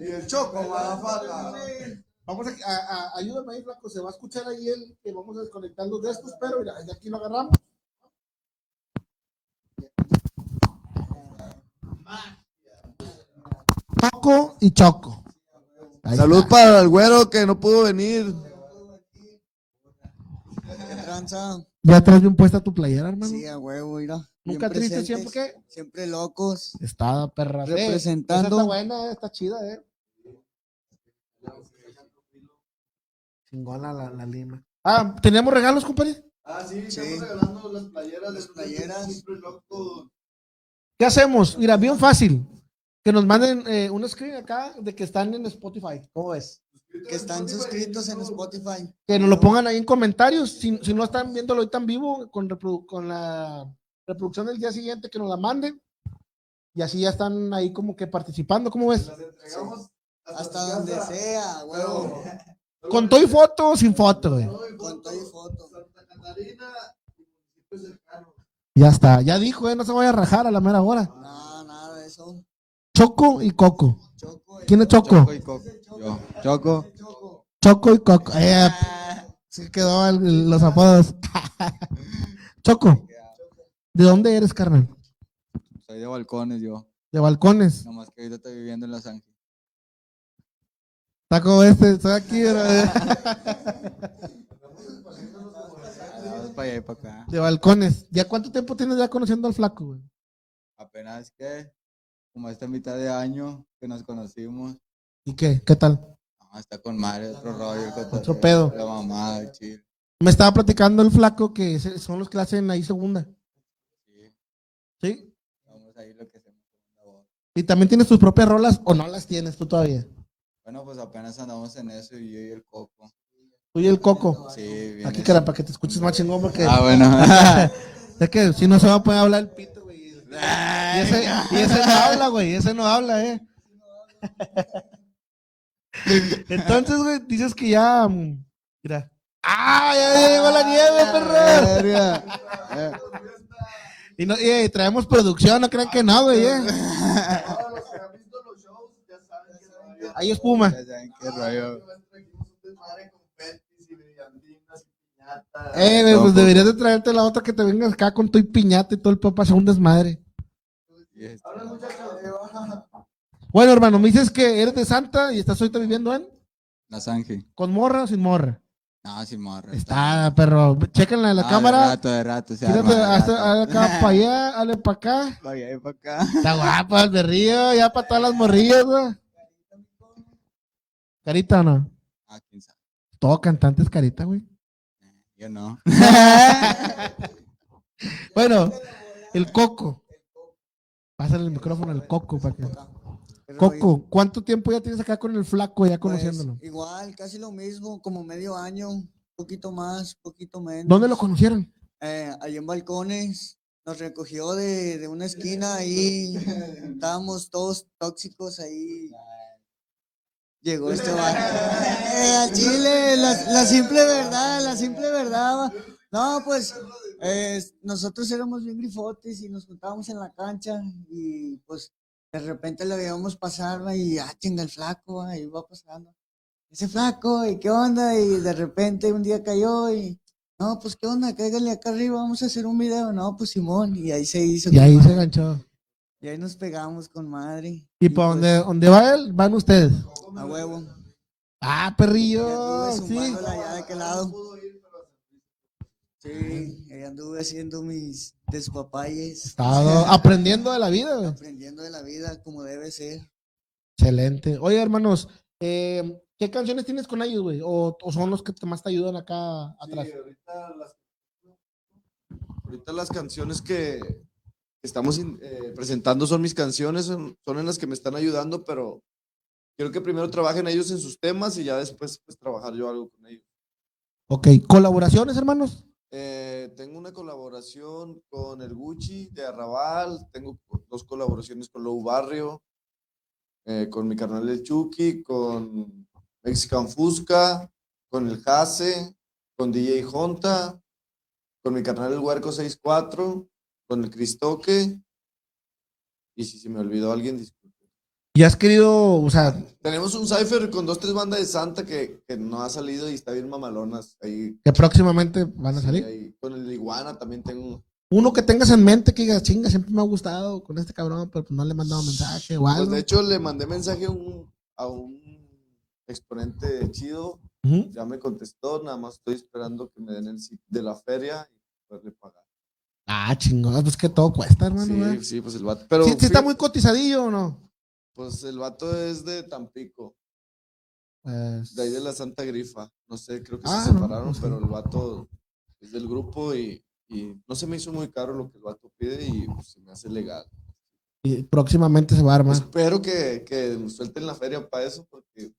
y el Choco Madafaca. Vamos a, a, a- ayúdame ahí, flaco. Se va a escuchar ahí el que vamos a desconectar los de estos, pero mira, de aquí lo agarramos. Choco y Choco. Ahí Salud está. para el güero que no pudo venir. ¿Ya traes bien puesta tu playera, hermano? Sí, a huevo, mira. Nunca triste, siempre que. Siempre locos. Está perra. Eh, Representando. esa está buena, está chida, eh. Chingona la, la lima. Ah, ¿teníamos regalos, compadre? Ah, sí, Sí. estamos regalando las playeras. Las playeras. Siempre loco. ¿Qué hacemos? Mira, bien fácil. Que nos manden eh, un screen acá de que están en Spotify. ¿Cómo ves? Que están suscritos en Spotify. Que nos lo pongan ahí en comentarios. Si, si no están viéndolo ahorita en vivo, con, con la reproducción del día siguiente, que nos la manden. Y así ya están ahí como que participando. ¿Cómo ves? Las entregamos Hasta su donde casa. sea, huevo. Con todo y foto o sin foto, güey. Con todo y foto. Y. Ya está. Ya dijo, eh, no se vaya a rajar a la mera hora. No, nada de eso. Choco y Coco. Choco. ¿Quién es Choco? y Coco. Yo. Choco. Choco. Choco y Coco. Eh, sí quedó el- los apodos. Choco, ¿de dónde eres, carnal? Soy de balcones yo. De balcones. Nomás que ahorita estoy viviendo en Los Ángeles. Está como este, estoy aquí. para allá y para acá. De balcones. ¿Ya cuánto tiempo tienes ya conociendo al flaco, güey? Apenas que, como esta mitad de año que nos conocimos. ¿Y qué? ¿Qué tal? Está con madre, otro rollo. Otro pedo. La mamá, el chill. Me estaba platicando el flaco que son los que hacen ahí segunda. Sí, vamos ahí lo que hacemos. ¿Y también tienes tus propias rolas o no las tienes tú todavía? Bueno, pues apenas andamos en eso y yo y el Coco. Tú y el Coco. Sí, bien. Aquí, cara, para que te escuches más chingón, porque Ah, bueno. es que si no se va a poder hablar el pito, güey. Y ese, y ese no habla, güey. Ese no habla, eh. Entonces, güey, dices que ya. mm, Mira. ¡Ah! Ya llegó la nieve, perro. Y, no, y eh, traemos producción, no crean que no, güey, eh. Ahí qué rollo. Y piñatas. Eh, güey, pues deberías de traerte la otra que te vengas acá con tu y piñata y todo el papá hacer un desmadre. Bueno, hermano, me dices que eres de Santa y estás ahorita viviendo en La Sanji. con morra o sin morra. No, sin morra. Está, perro. Chéquenla en la Ah, cámara. De rato, de rato. se Gírate, arma, de hazte- rato. acá para allá, hazle para acá. Pa' allá y pa' acá. Está guapo el berrillo, ya para todas las morrillas, güey. Carita o no? Ah, quién sabe. Todo cantante es carita, güey. Yo no. Bueno, el coco. Pásale el micrófono al coco para que. Coco, ¿cuánto tiempo ya tienes acá con el flaco ya pues, conociéndolo? igual, casi lo mismo, como medio año, un poquito más, poquito menos. ¿Dónde lo conocieron? Eh, ahí en Balcones, nos recogió de, de una esquina ahí, estábamos todos tóxicos ahí. Llegó este vato. Eh, al Chile, la, la simple verdad, la simple verdad. No, pues eh, nosotros éramos bien grifotes y nos juntábamos en la cancha y pues de repente le veíamos pasar va, y ah, chinga el flaco, va, ahí va pasando. Ese flaco, ¿y qué onda? Y de repente un día cayó y no, pues qué onda, cáigale acá arriba, vamos a hacer un video. No, pues Simón, y ahí se hizo. Y ahí se enganchó. Y ahí nos pegamos con madre. ¿Y para pues, donde, donde va él? Van ustedes. A huevo. Ah, Y perrillo. Sí. de aquel lado. Sí, ahí anduve haciendo mis despapayes, Estado aprendiendo de la vida. güey. aprendiendo de la vida como debe ser. Excelente. Oye, hermanos, eh, ¿qué canciones tienes con ellos, güey? ¿O, o son los que te- más te ayudan acá atrás? Sí, ahorita, las, ahorita las canciones que estamos eh, presentando son mis canciones, son, son en las que me están ayudando, pero quiero que primero trabajen ellos en sus temas y ya después pues trabajar yo algo con ellos. Ok, ¿colaboraciones, hermanos? Eh, tengo una colaboración con el Gucci de Arrabal, tengo dos colaboraciones con Low Barrio, eh, con mi carnal el Chucky, con Mexican Fusca, con el Jase, con DJ Honta, con mi carnal el Huerco 64, con el Cristoque, y si se me olvidó alguien, disculpe. ¿Y has querido, o sea, Tenemos un cipher con dos, tres bandas de Santa que, que no ha salido y está bien mamalonas. Ahí, que próximamente van a sí, salir? ahí. Con el Iguana también tengo Uno que tengas en mente que digas, chinga, siempre me ha gustado con este cabrón, pero pues no le he mandado mensaje o algo. Pues de hecho le mandé mensaje a un, a un exponente chido, ya me contestó, nada más estoy esperando que me den el sitio de la feria y poderle pagar. Ah, chingón, pues que todo cuesta, hermano. sí, ¿verdad? sí, pues el vato. Pero ¿Sí, sí está muy cotizadillo o no? Pues el vato es de Tampico, de ahí de la Santa Grifa. No sé, creo que Ah, se no, separaron, no sé. pero el vato es del grupo y, y no se me hizo muy caro lo que el vato pide y pues, se me hace legal. y próximamente se va a armar. Espero que, que me suelten la feria para eso porque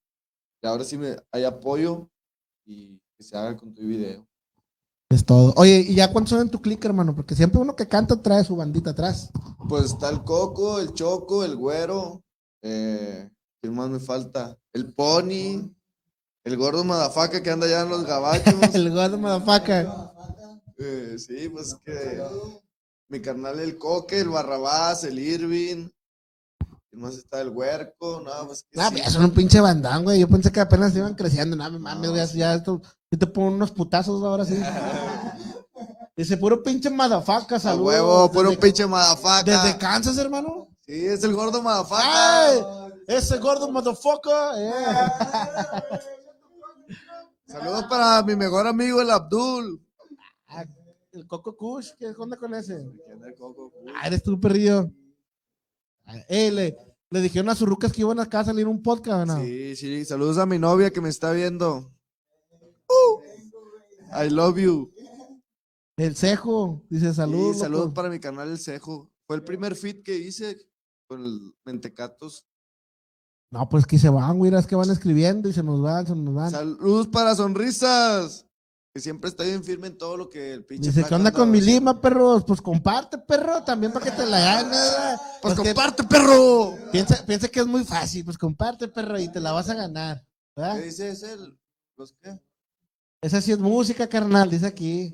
ahora sí me, hay apoyo y que se haga con tu video. Es todo. Oye, ¿y ya cuántos son en tu click, hermano? Porque siempre uno que canta trae su bandita atrás. Pues está el Coco, el Choco, el Güero. Eh, ¿Quién más me falta? El Pony, el gordo Madafaca que anda allá en los gabachos. El gordo motherfucker. Eh, sí, pues que mi carnal el Coque, el Barrabás, el Irving. ¿Quién más está? El Huerco. No, pues que sí. ya son un pinche bandán, güey. Yo pensé que apenas iban creciendo. No, me mames, güey. Ya esto. Yo te pongo unos putazos ahora sí. Dice, puro pinche madafaca, A saludos. huevo, puro Desde- pinche Madafaca. Desde Kansas, hermano. Sí, es el gordo. ¡Ay! Ese gordo motherfucker. eh. Saludos para mi mejor amigo, el Abdul. Ah, El Coco Kush, ¿qué onda con ese? Ah, eres tú, perrillo. Ah, Eh, le, le dijeron a sus rucas que iban acá a salir un podcast, ¿no? Sí, sí, saludos a mi novia que me está viendo. Uh, I love you. El cejo, dice salud. Sí, saludos para mi canal El Cejo. Fue el primer fit que hice con el Mentecatos. No, pues que se van, güey, es que van escribiendo y se nos van, se nos van. Saludos para Sonrisas. Que siempre está bien firme en todo lo que el pinche. Dice, ¿qué onda con mi haciendo?" lima, perros? Pues comparte, perro, también para que te la ganes. Pues Es que comparte, perro. piensa, piensa que es muy fácil, pues comparte, perro, y te la vas a ganar. ¿verdad? ¿Qué dice ese? ¿Los qué? Esa sí es música, carnal, dice aquí.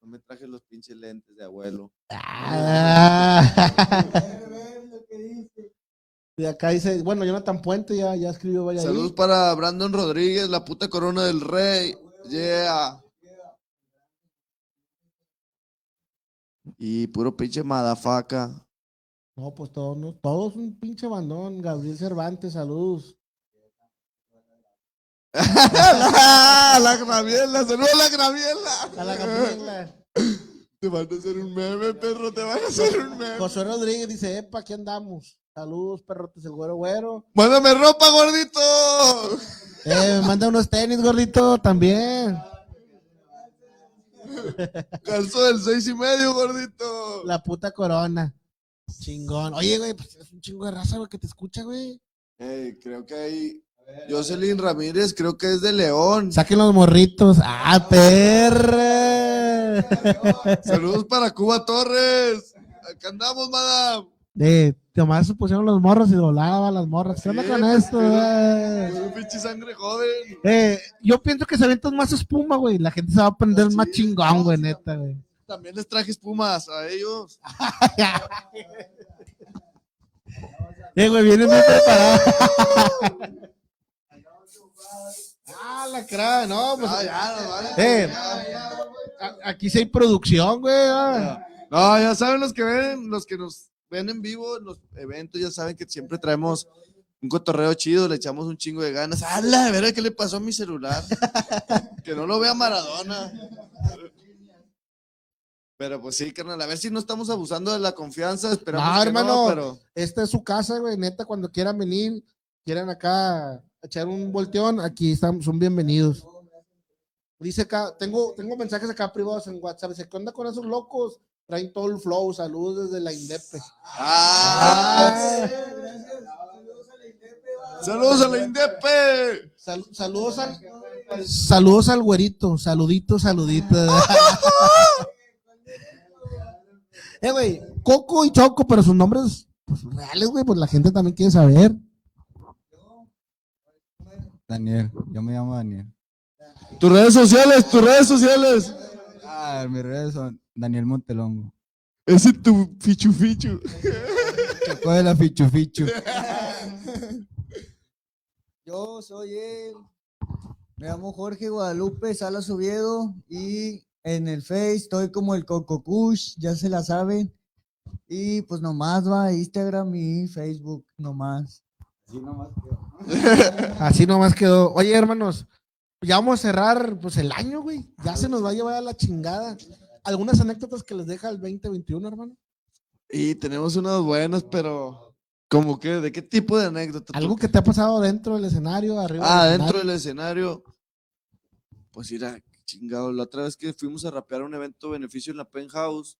No me traje los pinches lentes de abuelo. Ah. Y acá dice, bueno, Jonathan Puente ya, ya escribió, vaya Saludos para Brandon Rodríguez, la puta corona del rey. Yeah. Y puro pinche madafaca. No, pues todos, no, todos un pinche bandón. Gabriel Cervantes, saludos. la, la Graviela, saludos a la Graviela. A la Gabriela. Te van a hacer un meme, perro, te van a hacer un meme. José Rodríguez dice, epa, aquí andamos. Saludos, perrotes, el güero güero. Mándame ropa, gordito. Eh, me manda unos tenis, gordito, también. Calzo del seis y medio, gordito. La puta corona. Chingón. Oye, güey, pues es un chingo de raza, güey, que te escucha, güey. Ey, creo que hay. Jocelyn Ramírez, creo que es de León. Saquen los morritos. ¡Ah, perra! Saludos para Cuba Torres. Acá andamos, madame. Eh, nomás se pusieron los morros y volaba las morras. ¿Qué onda Sí, con pues, esto, sí. güey? Un pinche sangre joven. Eh, yo pienso que se avientan más espuma, güey. La gente se va a aprender Sí, más chingón, güey, neta, güey. También les traje espumas a ellos. Eh, güey, vienen bien preparados. ah, la cara, no, pues. Ah, ya, no, vale. Eh, aquí sí hay producción, güey. ah. No, ya saben los que ven, los que nos ven en vivo en los eventos, ya saben que siempre traemos un cotorreo chido, le echamos un chingo de ganas. ¡Hala! ¿Verdad qué le pasó a mi celular? que no lo vea Maradona. Pero pues sí, carnal, a ver si no estamos abusando de la confianza. Esperamos No, que hermano. no, pero Esta es su casa, güey. Neta, cuando quieran venir, quieran acá echar un volteón, aquí están, son bienvenidos. Dice acá, tengo, tengo mensajes acá privados en WhatsApp. Dice, ¿qué onda con esos locos? Traen todo el flow. Saludos desde la Indepe. ¡Ah! ¡Saludos a la Indepe! Sal- saludos al saludos al güerito, saludito, saludito. eh, güey, Coco y Choco, pero sus nombres pues, reales, güey, pues la gente también quiere saber. Daniel, yo me llamo Daniel. Tus redes sociales, tus redes sociales. Ah, mis redes son Daniel Montelongo. Ese es tu fichu fichu. Chocó de la fichu fichu. Yo soy él. Me llamo Jorge Guadalupe Salas Oviedo y en el Face estoy como el Coco Kush, ya se la saben. Y pues nomás va Instagram y Facebook, nomás. Así nomás Así nomás quedó. Oye, hermanos, ya vamos a cerrar pues el año, güey. Ya se nos va a llevar a la chingada. ¿Algunas anécdotas que les deja el 2021, hermano? Y tenemos unas buenas, pero ¿cómo que? ¿De qué tipo de anécdota? ¿Algo que te ha pasado dentro del escenario, arriba? Ah, del dentro escenario? del escenario. Pues mira, chingado. La otra vez que fuimos a rapear un evento beneficio en la Penthouse,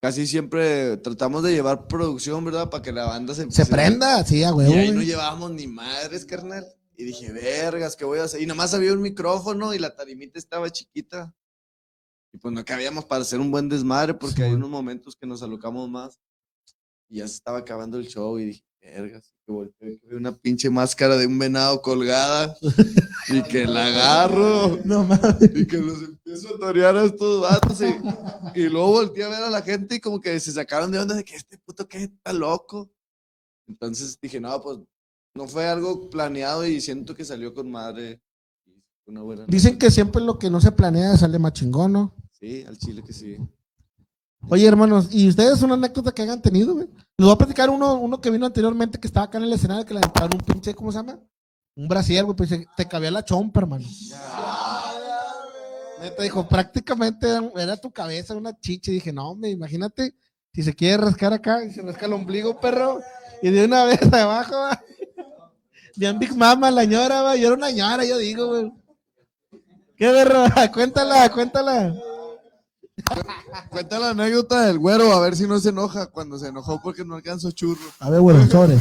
casi siempre tratamos de llevar producción, ¿verdad? Para que la banda se Se prenda, sí, a Y huevo. ahí no llevábamos ni madres, carnal. Y dije, vergas, ¿qué voy a hacer? Y nomás había un micrófono y la tarimita estaba chiquita. Y pues no cabíamos para hacer un buen desmadre porque hay Sí. unos momentos que nos alocamos más. Y ya se estaba acabando el show y dije, vergas, que volteo y que una pinche máscara de un venado colgada y que la agarro No mames. y que los empiezo a torear a estos vatos y, y luego volteé a ver a la gente y como que se sacaron de onda de que este puto que está loco. Entonces dije, no, pues no fue algo planeado y siento que salió con madre. Una buena Dicen que siempre lo que no se planea sale más chingón, ¿no? Sí, al chile que sí. Oye, hermanos, ¿y ustedes una anécdota que hayan tenido, güey? Les voy a platicar uno, uno que vino anteriormente que estaba acá en el escenario que le aventaron un pinche, ¿cómo se llama? Un brasier, güey, pues te cabía la chompa, hermano. Neta, dijo, prácticamente era, tu cabeza una chicha. Y dije, no, hombre, imagínate, si se quiere rascar acá y se rasca el ombligo, perro, y de una vez abajo, va. Bien Big Mama, la ñora, va. Yo era una ñora, yo digo, güey. ¿Qué, perro? Cuéntala, cuéntala. Cuenta la anécdota del güero, a ver si no se enoja cuando se enojó porque no alcanzó churro. A ver, güey, sobre.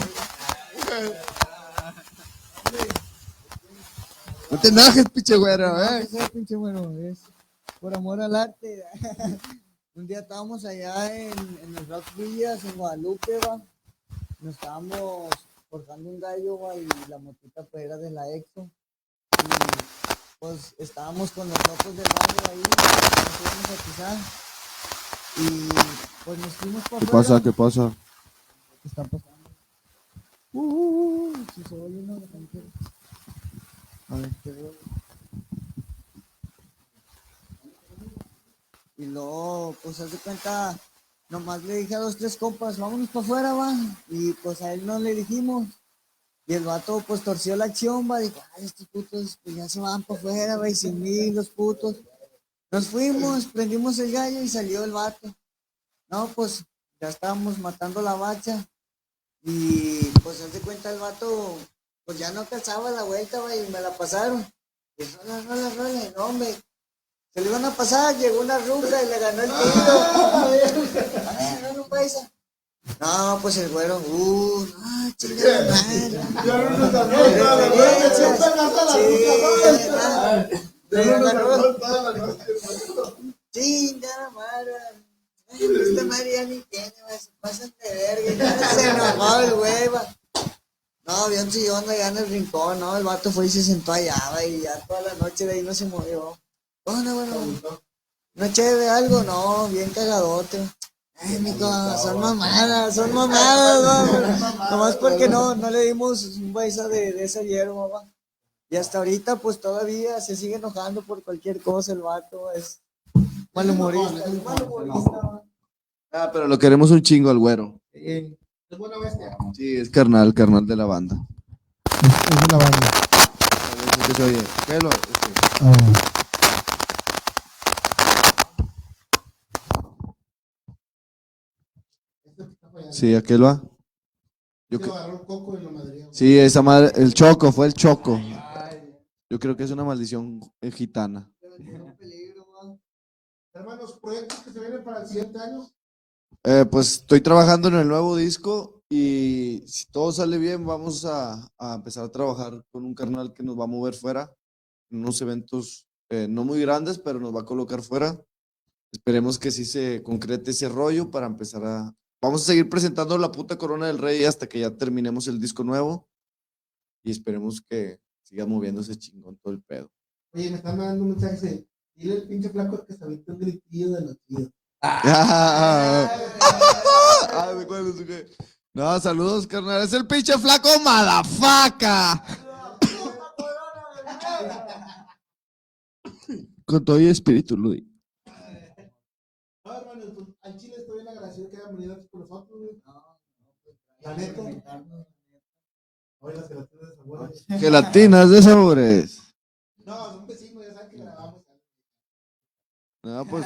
No te enojes, pinche güero, eh. pinche es por amor al arte. Un día estábamos allá en, en Rock Villas, en Guadalupe, va. Nos estábamos cortando un gallo, va, y la motita pues era de la Exo. Y pues estábamos con los locos del barrio ahí, nos íbamos a pisar. Y pues nos fuimos para ¿Qué pasa? ¿Qué pasa? ¿Qué está pasando? Uh, uh, uh, si se oye una gente. A ver, qué veo. Y luego, pues haz de cuenta, nomás le dije a dos, tres compas, vámonos para afuera, va. Y pues a él no le dijimos. Y el vato pues torció la acción, va, dijo, ay, estos putos pues ya se van para afuera, va, y sin mí, los putos. Nos fuimos, prendimos el gallo y salió el vato. No, pues ya estábamos matando la bacha. Y pues haz de cuenta el vato, pues ya no calzaba la vuelta, va, y me la pasaron. Y rola, rola, rola, no, hombre. Se le iban a pasar, llegó una ruca y le ganó el tiro. No, no, paisa. No, pues el güero, uh, no, chingada madre. Ya no nos toda la noche. chingada madre. Ay, Esta madre ya ni tiene, güey, se pasan de verga. Ya Se enojó el güey, va. No, había un sillón allá en el rincón, no, el vato fue y se sentó allá, y ya toda la noche de ahí no se movió. Bueno, bueno, ¿no chévere algo? No, bien cagadote. Ay, mico, son mamadas, son mamadas, no. Nomás porque no, no le dimos un beso de, de esa hierba, va. Y hasta ahorita, pues todavía se sigue enojando por cualquier cosa el vato, es malhumorista, es malhumorista, va. Ah, pero lo queremos un chingo al güero. Es buena bestia. Sí, es carnal, carnal de la banda. Es de la banda. A ver, ¿qué se oye? ¿Qué lo- este, Sí, ¿a qué lo va? Yo madre. Sí, esa madre, el choco, fue el choco. Yo creo que es una maldición eh, gitana. Hermanos, proyectos que se vienen para el siguiente año. Eh, pues estoy trabajando en el nuevo disco y si todo sale bien, vamos a, a empezar a trabajar con un carnal que nos va a mover fuera, en unos eventos eh, no muy grandes, pero nos va a colocar fuera. Esperemos que sí se concrete ese rollo para empezar a... Vamos a seguir presentando la puta Corona del Rey hasta que ya terminemos el disco nuevo y esperemos que siga moviéndose chingón todo el pedo. Oye, me están mandando un mensaje. dice, Dile al pinche flaco que se avienta un gritillo de los tíos. Ah, me acuerdo, sí que- No, saludos, carnal. Es el pinche flaco madafaca. Con todo y espíritu, Ludi. No, hermanos, pues al chile con nosotros, güey. La neta. Oye, las gelatinas de sabores. Gelatinas de sabores. No, son vecinos, ya saben que grabamos. No, pues.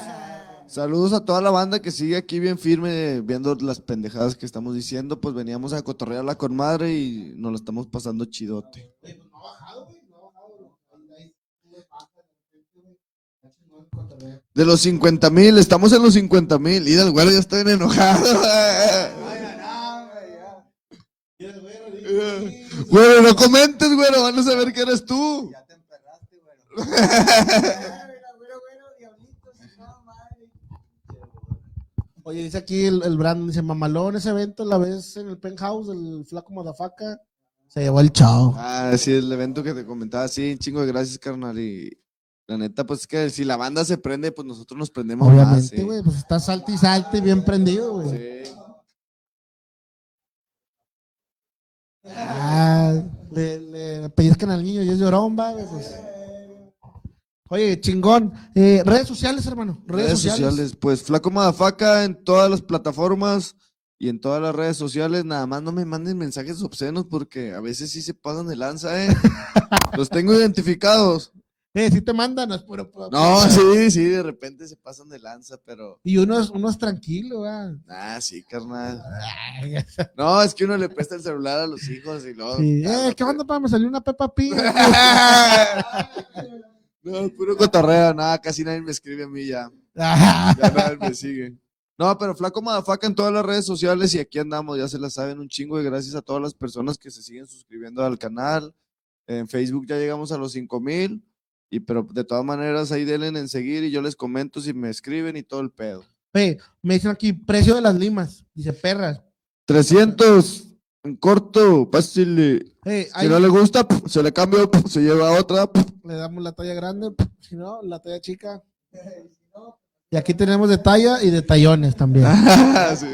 Saludos a toda la banda que sigue aquí bien firme viendo las pendejadas que estamos diciendo. Pues veníamos a cotorrearla con madre y nos la estamos pasando chidote. Pues no no ha bajado. Ahí, ahí, sube, baja, de repente, güey. Está chingón el cotorreo. De los 50 mil, estamos en los 50 mil. Y del güero ya estoy bien enojado. Güero, no comentes, güero, van a saber que eres tú. Ya te emperraste, güero. Oye, dice aquí el, el Brandon, dice, mamalón, ese evento la vez en el penthouse del flaco Madafaca, se llevó el chao. Ah, sí, el evento que te comentaba, sí, chingo de gracias, carnal. Y la neta, pues es que si la banda se prende, pues nosotros nos prendemos. Obviamente, sí. güey, pues está salte y salte bien prendido, güey. Sí. Ah, le, le pellizcan al niño y es llorón, va, güey, pues. Oye, chingón. Eh, redes sociales, hermano. Redes, Redes sociales. sociales, pues Flaco Madafaca en todas las plataformas y en todas las redes sociales. Nada más no me manden mensajes obscenos porque a veces sí se pasan de lanza, ¿eh? Los tengo identificados. Eh, sí te mandan, no es puro- puro- No, sí, sí, de repente se pasan de lanza, pero. Y uno es, uno es tranquilo, ¿verdad? Ah, sí, carnal. Ay, No, es que uno le presta el celular a los hijos y luego. sí. Eh, ¿qué onda, pa? Me salió una Peppa Pig. No, puro cotorreo, nada, casi nadie me escribe a mí ya. Ya nadie me sigue. No, pero Flaco Madafaca en todas las redes sociales y aquí andamos, ya se la saben un chingo y gracias a todas las personas que se siguen suscribiendo al canal. En Facebook ya llegamos a los 5000 y pero de todas maneras ahí denle en seguir y yo les comento si me escriben y todo el pedo. Ve, me dicen aquí, precio de las limas. Dice, perras. 300 en corto, pásale. Eh, Si no le gusta, se le cambia, se lleva otra. pf. le damos la talla grande, si no, la talla chica. Y aquí tenemos de talla y de tallones también. Sí.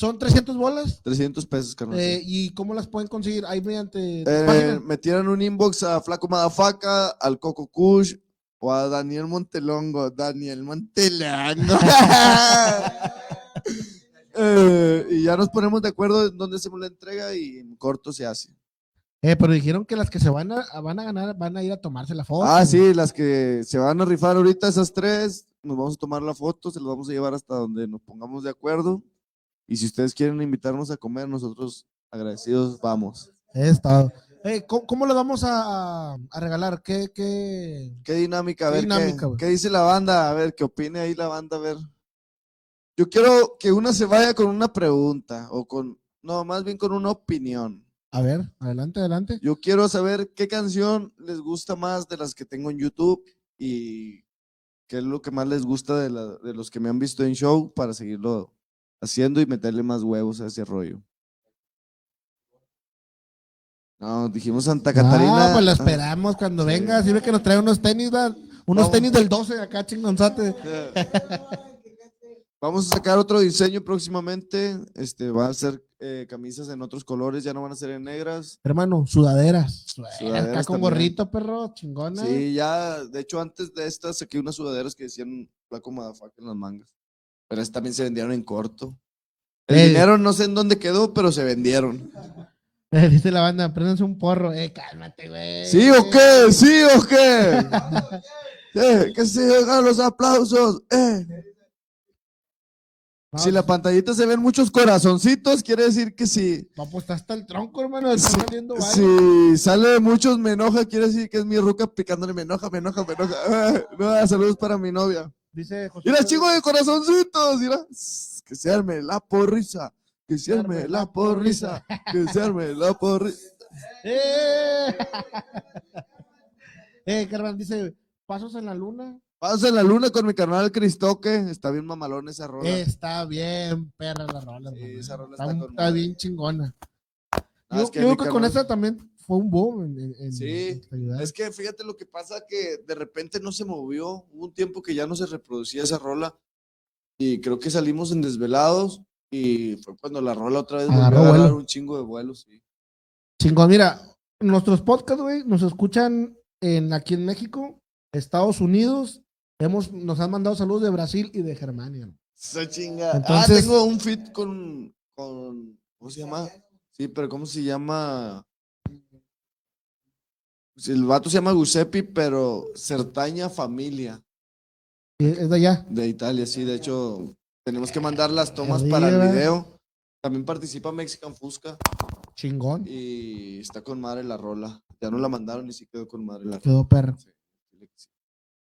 Son 300 bolas. 300 pesos, carnal. Eh, ¿Y cómo las pueden conseguir? Ahí mediante Eh, me tiran un inbox a Flaco Madafaca, al Coco Kush o a Daniel Montelongo. Daniel Montelongo. Eh, y ya nos ponemos de acuerdo en dónde hacemos la entrega y en corto se hace. Eh, pero dijeron que las que se van a, van a ganar van a ir a tomarse la foto. Ah, sí, las que se van a rifar ahorita, esas tres, nos vamos a tomar la foto, se las vamos a llevar hasta donde nos pongamos de acuerdo. Y si ustedes quieren invitarnos a comer, nosotros agradecidos vamos. Es todo. Eh, ¿cómo, cómo lo vamos a, a regalar? ¿Qué, qué? Qué dinámica, a ver dinámica, qué, qué dice la banda, a ver, qué opine ahí la banda, a ver. Yo quiero que una se vaya con una pregunta o con, no, más bien con una opinión. A ver, adelante, adelante. Yo quiero saber qué canción les gusta más de las que tengo en YouTube y qué es lo que más les gusta de, la- de los que me han visto en show para seguirlo haciendo y meterle más huevos a ese rollo. No, dijimos Santa Catarina. No, pues lo Ah, esperamos cuando venga. Sirve que nos trae unos tenis, ¿verdad? Unos Vamos. tenis del 12 acá, chingonzate. Vamos a sacar otro diseño próximamente. Este va a ser eh, camisas en otros colores, ya no van a ser en negras. Hermano, sudaderas. acá Sudaderas con también. gorrito, perro, chingona. Sí, ya, de hecho, antes de estas saqué unas sudaderas que decían Flaco Madafaca en las mangas. Pero también se vendieron en corto. El dinero no sé en dónde quedó, pero se vendieron. Eh, dice la banda, préndanse un porro. Eh, cálmate, güey. ¿Sí o qué? ¿Sí o qué? Eh, que se oigan los aplausos. eh. No, Si la pantallita se ven muchos corazoncitos, quiere decir que sí. No, pues está hasta el tronco, hermano. Está saliendo varios. Si sale muchos me enoja, quiere decir que es mi ruca picándole me enoja, me enoja, me enoja. Ah, saludos para mi novia. Dice José. Mira, chico de corazoncitos, mira. Que se arme la porrisa, que se arme la porrisa, que se arme la porrisa. ¡Eh! eh, carnal, dice, pasos en la luna. Paso en la luna con mi carnal Cristoque, está bien mamalón esa rola. Está bien, perra la rola. Sí, esa rola está, está está bien chingona. No, yo es que yo mi creo que con esa también fue un boom. En, en- en Sí. Es que fíjate lo que pasa que de repente no se movió, hubo un tiempo que ya no se reproducía esa rola y creo que salimos en desvelados y fue cuando la rola otra vez volvió a agarrar un chingo de vuelos, sí. Chingón, mira, nuestros podcasts, güey, nos escuchan en, aquí en México, Estados Unidos. Hemos, nos han mandado saludos de Brasil y de Germania. ¿no? Esa chinga. Entonces- ah, tengo un fit con, con, ¿cómo se llama? Sí, pero ¿cómo se llama? El vato se llama Giuseppe, pero Certaña Familia Es de allá. de Italia, sí. De hecho, tenemos que mandar las tomas para el video. También participa Mexican Fusca Chingón. y está con madre la rola. Ya no la mandaron y sí quedó con madre la rola. Quedó perro. Sí, que.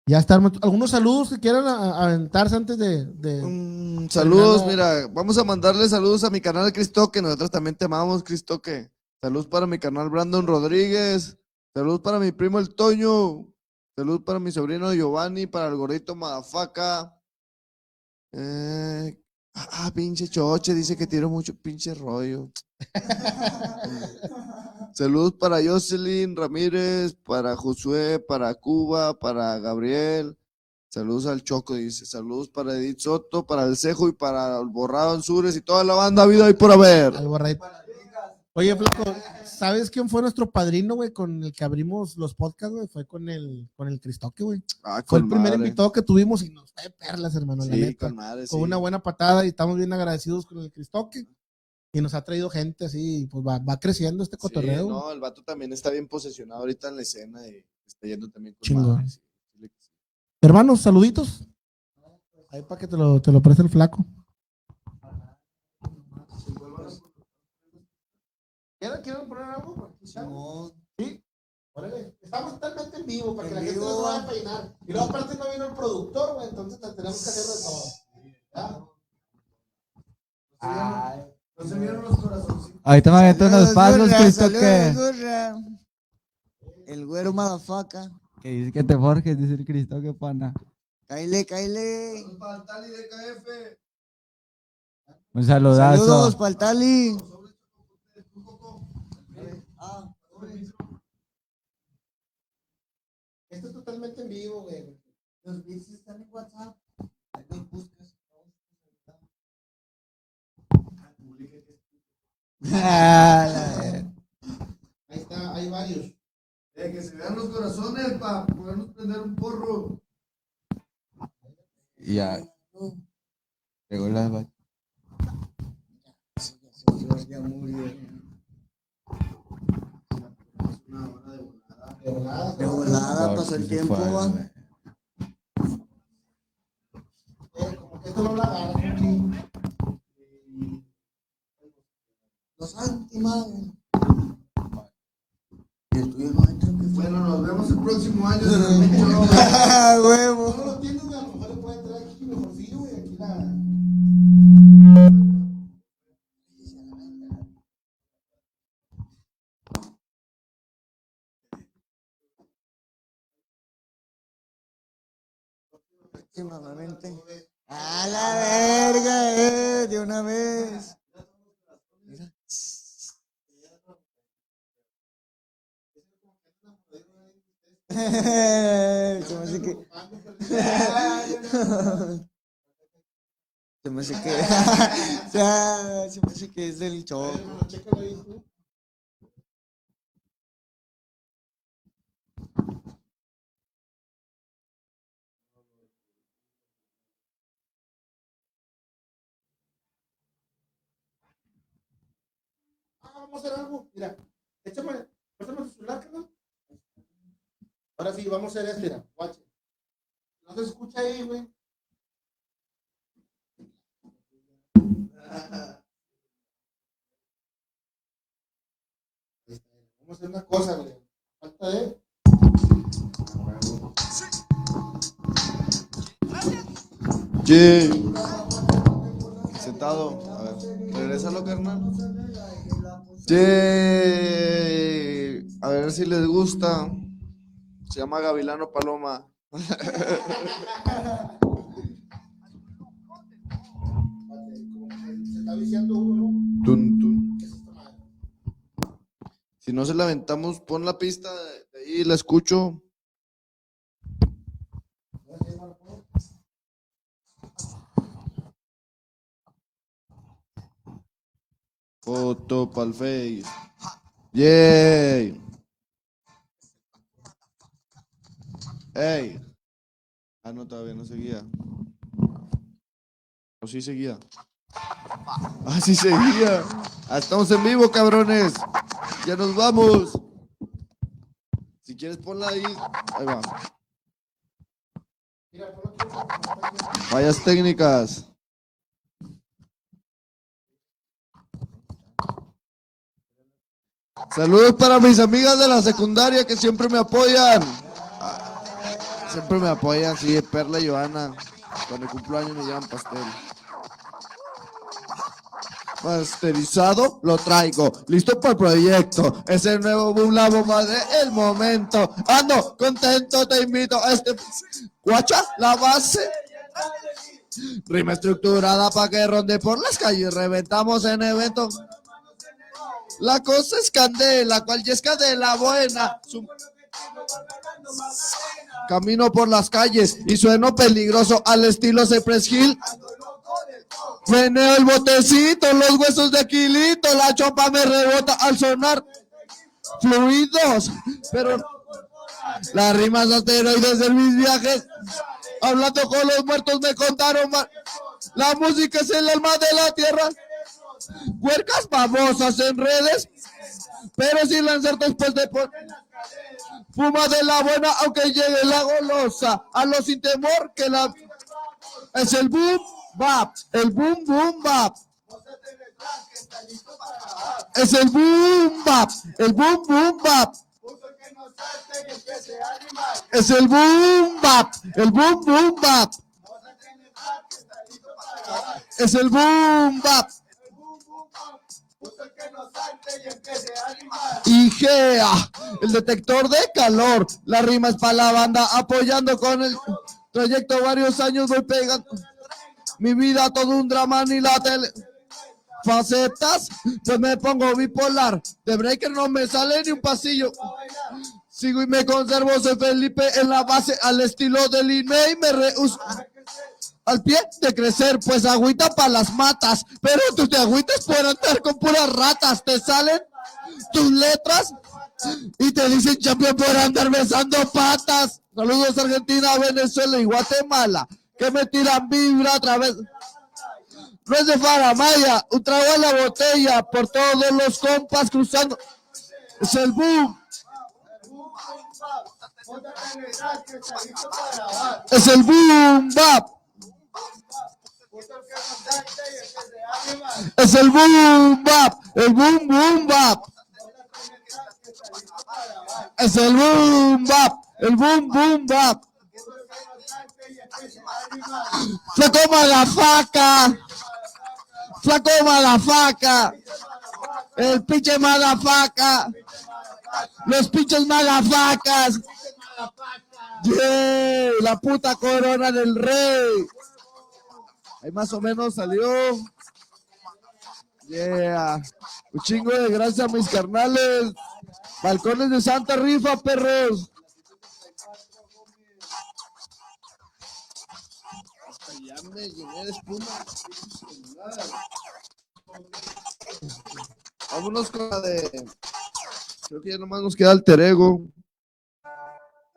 Ya está. ¿Algunos saludos que quieran aventarse antes de. de- Mm, saludos, mira, vamos a mandarle saludos a mi canal Cristoque, nosotros también te amamos, Cristoque. Saludos para mi canal Brandon Rodríguez, saludos para mi primo el Toño, saludos para mi sobrino Giovanni, para el gordito Madafaca. Eh, ah, pinche choche, dice que tiro mucho pinche rollo. saludos para Jocelyn Ramírez, para Josué, para Cuba, para Gabriel. Saludos al Choco, dice. Saludos para Edith Soto, para el Cejo y para el Borrado Ansures y toda la banda vida y por haber. al borradito? Oye, Flaco, ¿sabes quién fue nuestro padrino, güey, con el que abrimos los podcasts, güey? Fue con el, con el Cristoque, güey. Ah, Fue el primer invitado que tuvimos y nos fue perlas, hermano, la Sí, neta. con madre, Con sí. una buena patada y estamos bien agradecidos con el Cristoque. Y nos ha traído gente así, y pues va, va creciendo este Sí, cotorreo. no, el vato también está bien posesionado ahorita en la escena y está yendo también con madre. Hermanos, saluditos. Ahí para que te lo, te lo preste el flaco. ¿Quieren, quieren poner algo? Sí. Órale. Estamos totalmente en vivo para que la En gente no vaya a peinar. Y luego aparte no vino el productor, güey, entonces te tenemos que hacer de todo. ¿Ya? No se vieron los corazoncitos. Ahorita me aviento unos pasos, Cristo, que. El güero madafaca. que dice que te forjes, dice el Cristo, que pana. Caile, caile. Para el Tali de KF. Un saludazo. Saludos para el Tali. Esto es totalmente en vivo, güey. los bits están en WhatsApp. Ahí los buscas. Ah, verga. Ahí está, hay varios. Eh, que se vean los corazones para podernos prender un porro. Y ya. Llegó la ya murió. Volada. De volada Por pasó el tiempo, güey. Eh, como que esto no la Chuchi. Y- Los antimados. Y el tuyo no entra, ¿qué fue? Bueno, nos vemos el próximo año. ¡Ah, huevo! No lo tienes, güey, a lo mejor le puede entrar aquí mejorcillo, güey, aquí la... Próximamente. ¡A la verga, eh! De una vez. Mira. Se me hace que. Se me hace que. Se me hace que es del show. Bueno, chécalo ahí tú. Ah, vamos a hacer algo. Mira, échame, préstame tu celular, carnal. Ahora sí, vamos a hacer esto, mira, guache. No se escucha ahí, güey. Vamos a hacer una cosa, güey. Falta de. Che. Sentado. A ver. Regrésalo, carnal. Che. A ver si les gusta. Se llama Gavilano Paloma. Si no se la aventamos, pon la pista de ahí, la escucho. Foto pa'l face. Yay. Ey. Ah, no, todavía no seguía. O sí seguía. Ah, sí seguía. Ah, estamos en vivo, cabrones. Ya nos vamos. Si quieres ponla ahí. Ahí va. Fallas técnicas. Saludos para mis amigas de la secundaria que siempre me apoyan. Ah, Siempre me apoyan, sí, Perla y Joana. Cuando cumplo años me llevan pastel. Masterizado, lo traigo. Listo para el proyecto. Es el nuevo boom, la bomba de el momento. Ando contento, te invito a este. Guacha, la base. Rima estructurada para que ronde por las calles. Reventamos en evento. La cosa es candela, cual de la buena. Camino por las calles y sueno peligroso al estilo Cypress Hill. Meneo el botecito, los huesos de Aquilito, la chopa me rebota al sonar. Fluidos, pero las rimas asteroides de mis viajes. Hablando con los muertos me contaron más. La música es el alma de la tierra. Huercas babosas en redes, pero sin lanzar después de por... Fuma de la buena aunque llegue la golosa. A los sin temor que la... Es el boom bap, el boom boom bap. Es el boom bap, el boom boom bap. Es el boom bap, el boom boom bap. Es el boom bap. Igea, el detector de calor. La rima es para la banda, apoyando con el trayecto varios años voy pegando. Mi vida todo un drama ni la tele. Facetas, pues me pongo bipolar. De breaker no me sale ni un pasillo. Sigo y me conservo, soy Felipe en la base, al estilo del INE y me rehuso al pie de crecer, pues agüita para las matas, pero tú te agüitas por andar con puras ratas, te salen tus letras y te dicen champion por andar besando patas. Saludos Argentina, Venezuela y Guatemala, que me tiran vibra a través. No es de Faramaya, un trago a la botella por todos los compas cruzando. Es el boom. Es el boom bap. Es el boom bap. El boom boom bap. Es el boom bap. El boom boom bap. Flaco malafaca. Flaco malafaca. El pinche malafaca. Los pinches malafacas. Yeah, la puta corona del rey. Ahí más o menos salió. Yeah. Un chingo de gracias mis carnales. Balcones de Santa Rifa, perros. Ya me llené de. Vámonos con la de. Creo que ya nomás nos queda el ego.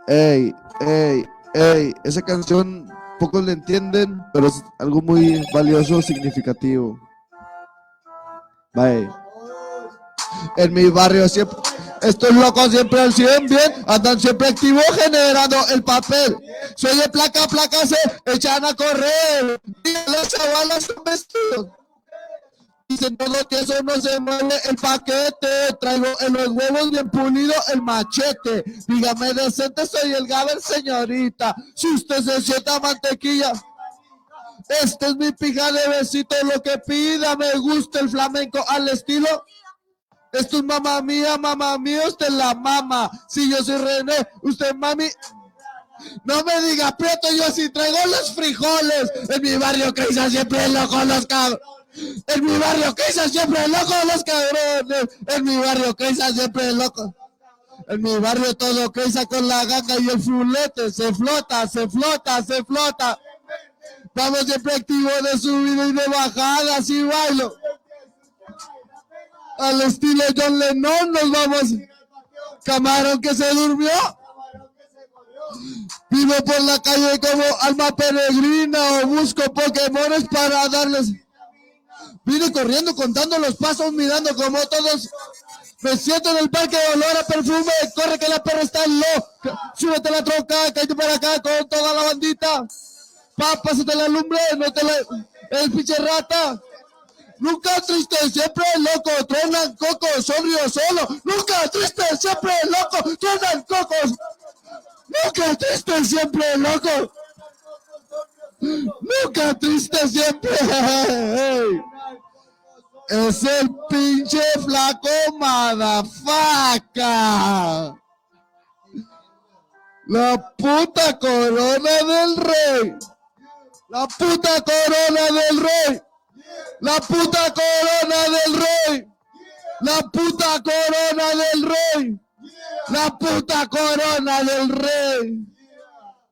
Ey, ey, ey. Esa canción pocos le entienden, pero es algo muy valioso, significativo. Bye. En mi barrio siempre. Estos locos siempre al 100 bien, andan siempre activos generando el papel. Soy de placa, placa, se echan a correr. Y las chavalas son vestidos. Dicen todo que eso no se mueve el paquete. Traigo en los huevos bien pulido el machete. Dígame decente, soy el Gaber, señorita. Si usted se sienta mantequilla. Este es mi pija de besito, lo que pida. Me gusta el flamenco al estilo. Esto es mamá mía, mamá mía, usted es la mamá. Si yo soy René, usted mami. No me diga prieto, yo así traigo los frijoles. En mi barrio que siempre loco los cabros. En mi barrio Crisa siempre loco los cabrones. En mi barrio Crisa siempre loco. En mi barrio todo Crisa con la ganga y el fulete. Se flota, se flota, se flota. Vamos siempre activos de subida y de bajada, así bailo. Al estilo John Lennon nos vamos. Camarón que se durmió. Vivo por la calle como alma peregrina o busco Pokémones para darles. Vine corriendo contando los pasos, mirando como todos. Me siento en el parque, olor a perfume. Corre que la perra está en lo. Súbete la troca, cállate para acá con toda la bandita. Pa, pásate la lumbre, no te la. El pinche rata. Nunca triste, siempre loco, truenan cocos, sonrío solo. Nunca triste, siempre loco, truenan cocos. Nunca triste, siempre loco. Nunca triste, siempre. Es el pinche flaco madafaca. La puta corona del rey. La puta corona del rey. La puta corona del rey. La puta corona del rey. La puta corona del rey.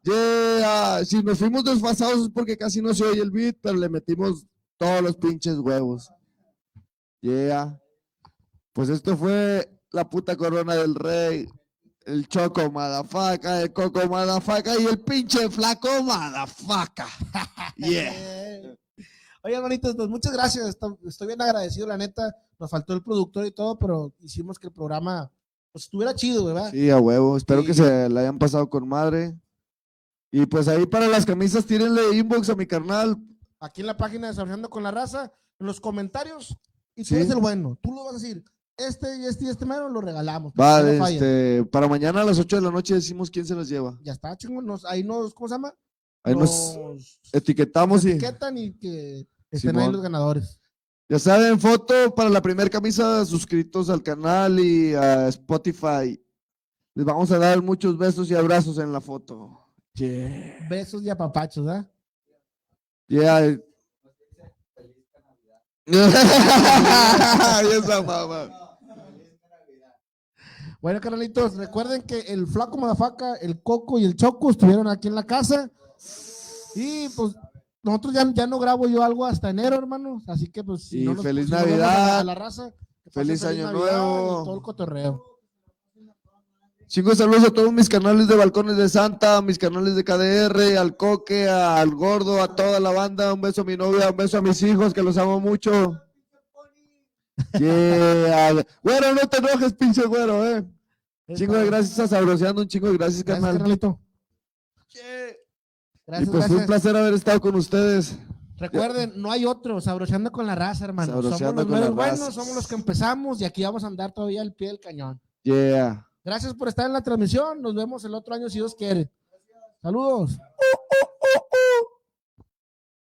Yeah. Si nos fuimos desfasados es porque casi no se oye el beat, pero le metimos todos los pinches huevos. Yeah. Pues esto fue la puta corona del rey. El choco madafaca, el coco madafaca y el pinche flaco madafaca. Yeah. Oye, hermanitos, pues muchas gracias. Esto- Estoy bien agradecido, la neta. Nos faltó el productor y todo, pero hicimos que el programa pues, estuviera chido, ¿verdad? Sí, a huevo. Espero Sí. que se la hayan pasado con madre. Y pues ahí para las camisas, tírenle inbox a mi carnal. Aquí en la página de Desarrollando con la Raza, en los comentarios, y tú Sí. eres el bueno. Tú lo vas a decir. Este y este y este mero lo regalamos. Va, no este, para mañana a las 8 de la noche decimos quién se las lleva. Ya está, chingón. Nos, ahí nos, ¿cómo se llama? Ahí nos Nos etiquetamos y etiquetan y que estén ahí los ganadores. ya saben, foto para la primera camisa, suscritos al canal y a Spotify. Les vamos a dar muchos besos y abrazos en la foto. Yeah. Besos y apapachos, ¿ah? Yeah. Y esa mamá. Bueno, carnalitos, recuerden que el Flaco Madafaca, el Coco y el Choco estuvieron aquí en la casa. Y pues nosotros ya, ya no grabo yo algo hasta enero, hermanos. Así que pues. si Y no nos- feliz si no a la- Navidad. Raza. Feliz Año Navidad y Nuevo. todo el cotorreo. Chicos, saludos a todos mis canales de Balcones de Santa, mis canales de KDR, al Coque, al Gordo, a toda la banda. Un beso a mi novia, un beso a mis hijos, que los amo mucho. Yeah. Güero, no te enojes, pinche güero, eh. Un chingo de gracias a Sabroseando, un chingo de gracias, Gracias, carnal. carnalito. Y Gracias, pues fue un placer haber estado con ustedes. Recuerden, no hay otro, sabroseando con la raza, hermano. Somos los con la meros buenos, somos los que empezamos y aquí vamos a andar todavía al pie del cañón. Yeah. Gracias por estar en la transmisión. Nos vemos el otro año si Dios quiere. Saludos. Uh, uh, uh,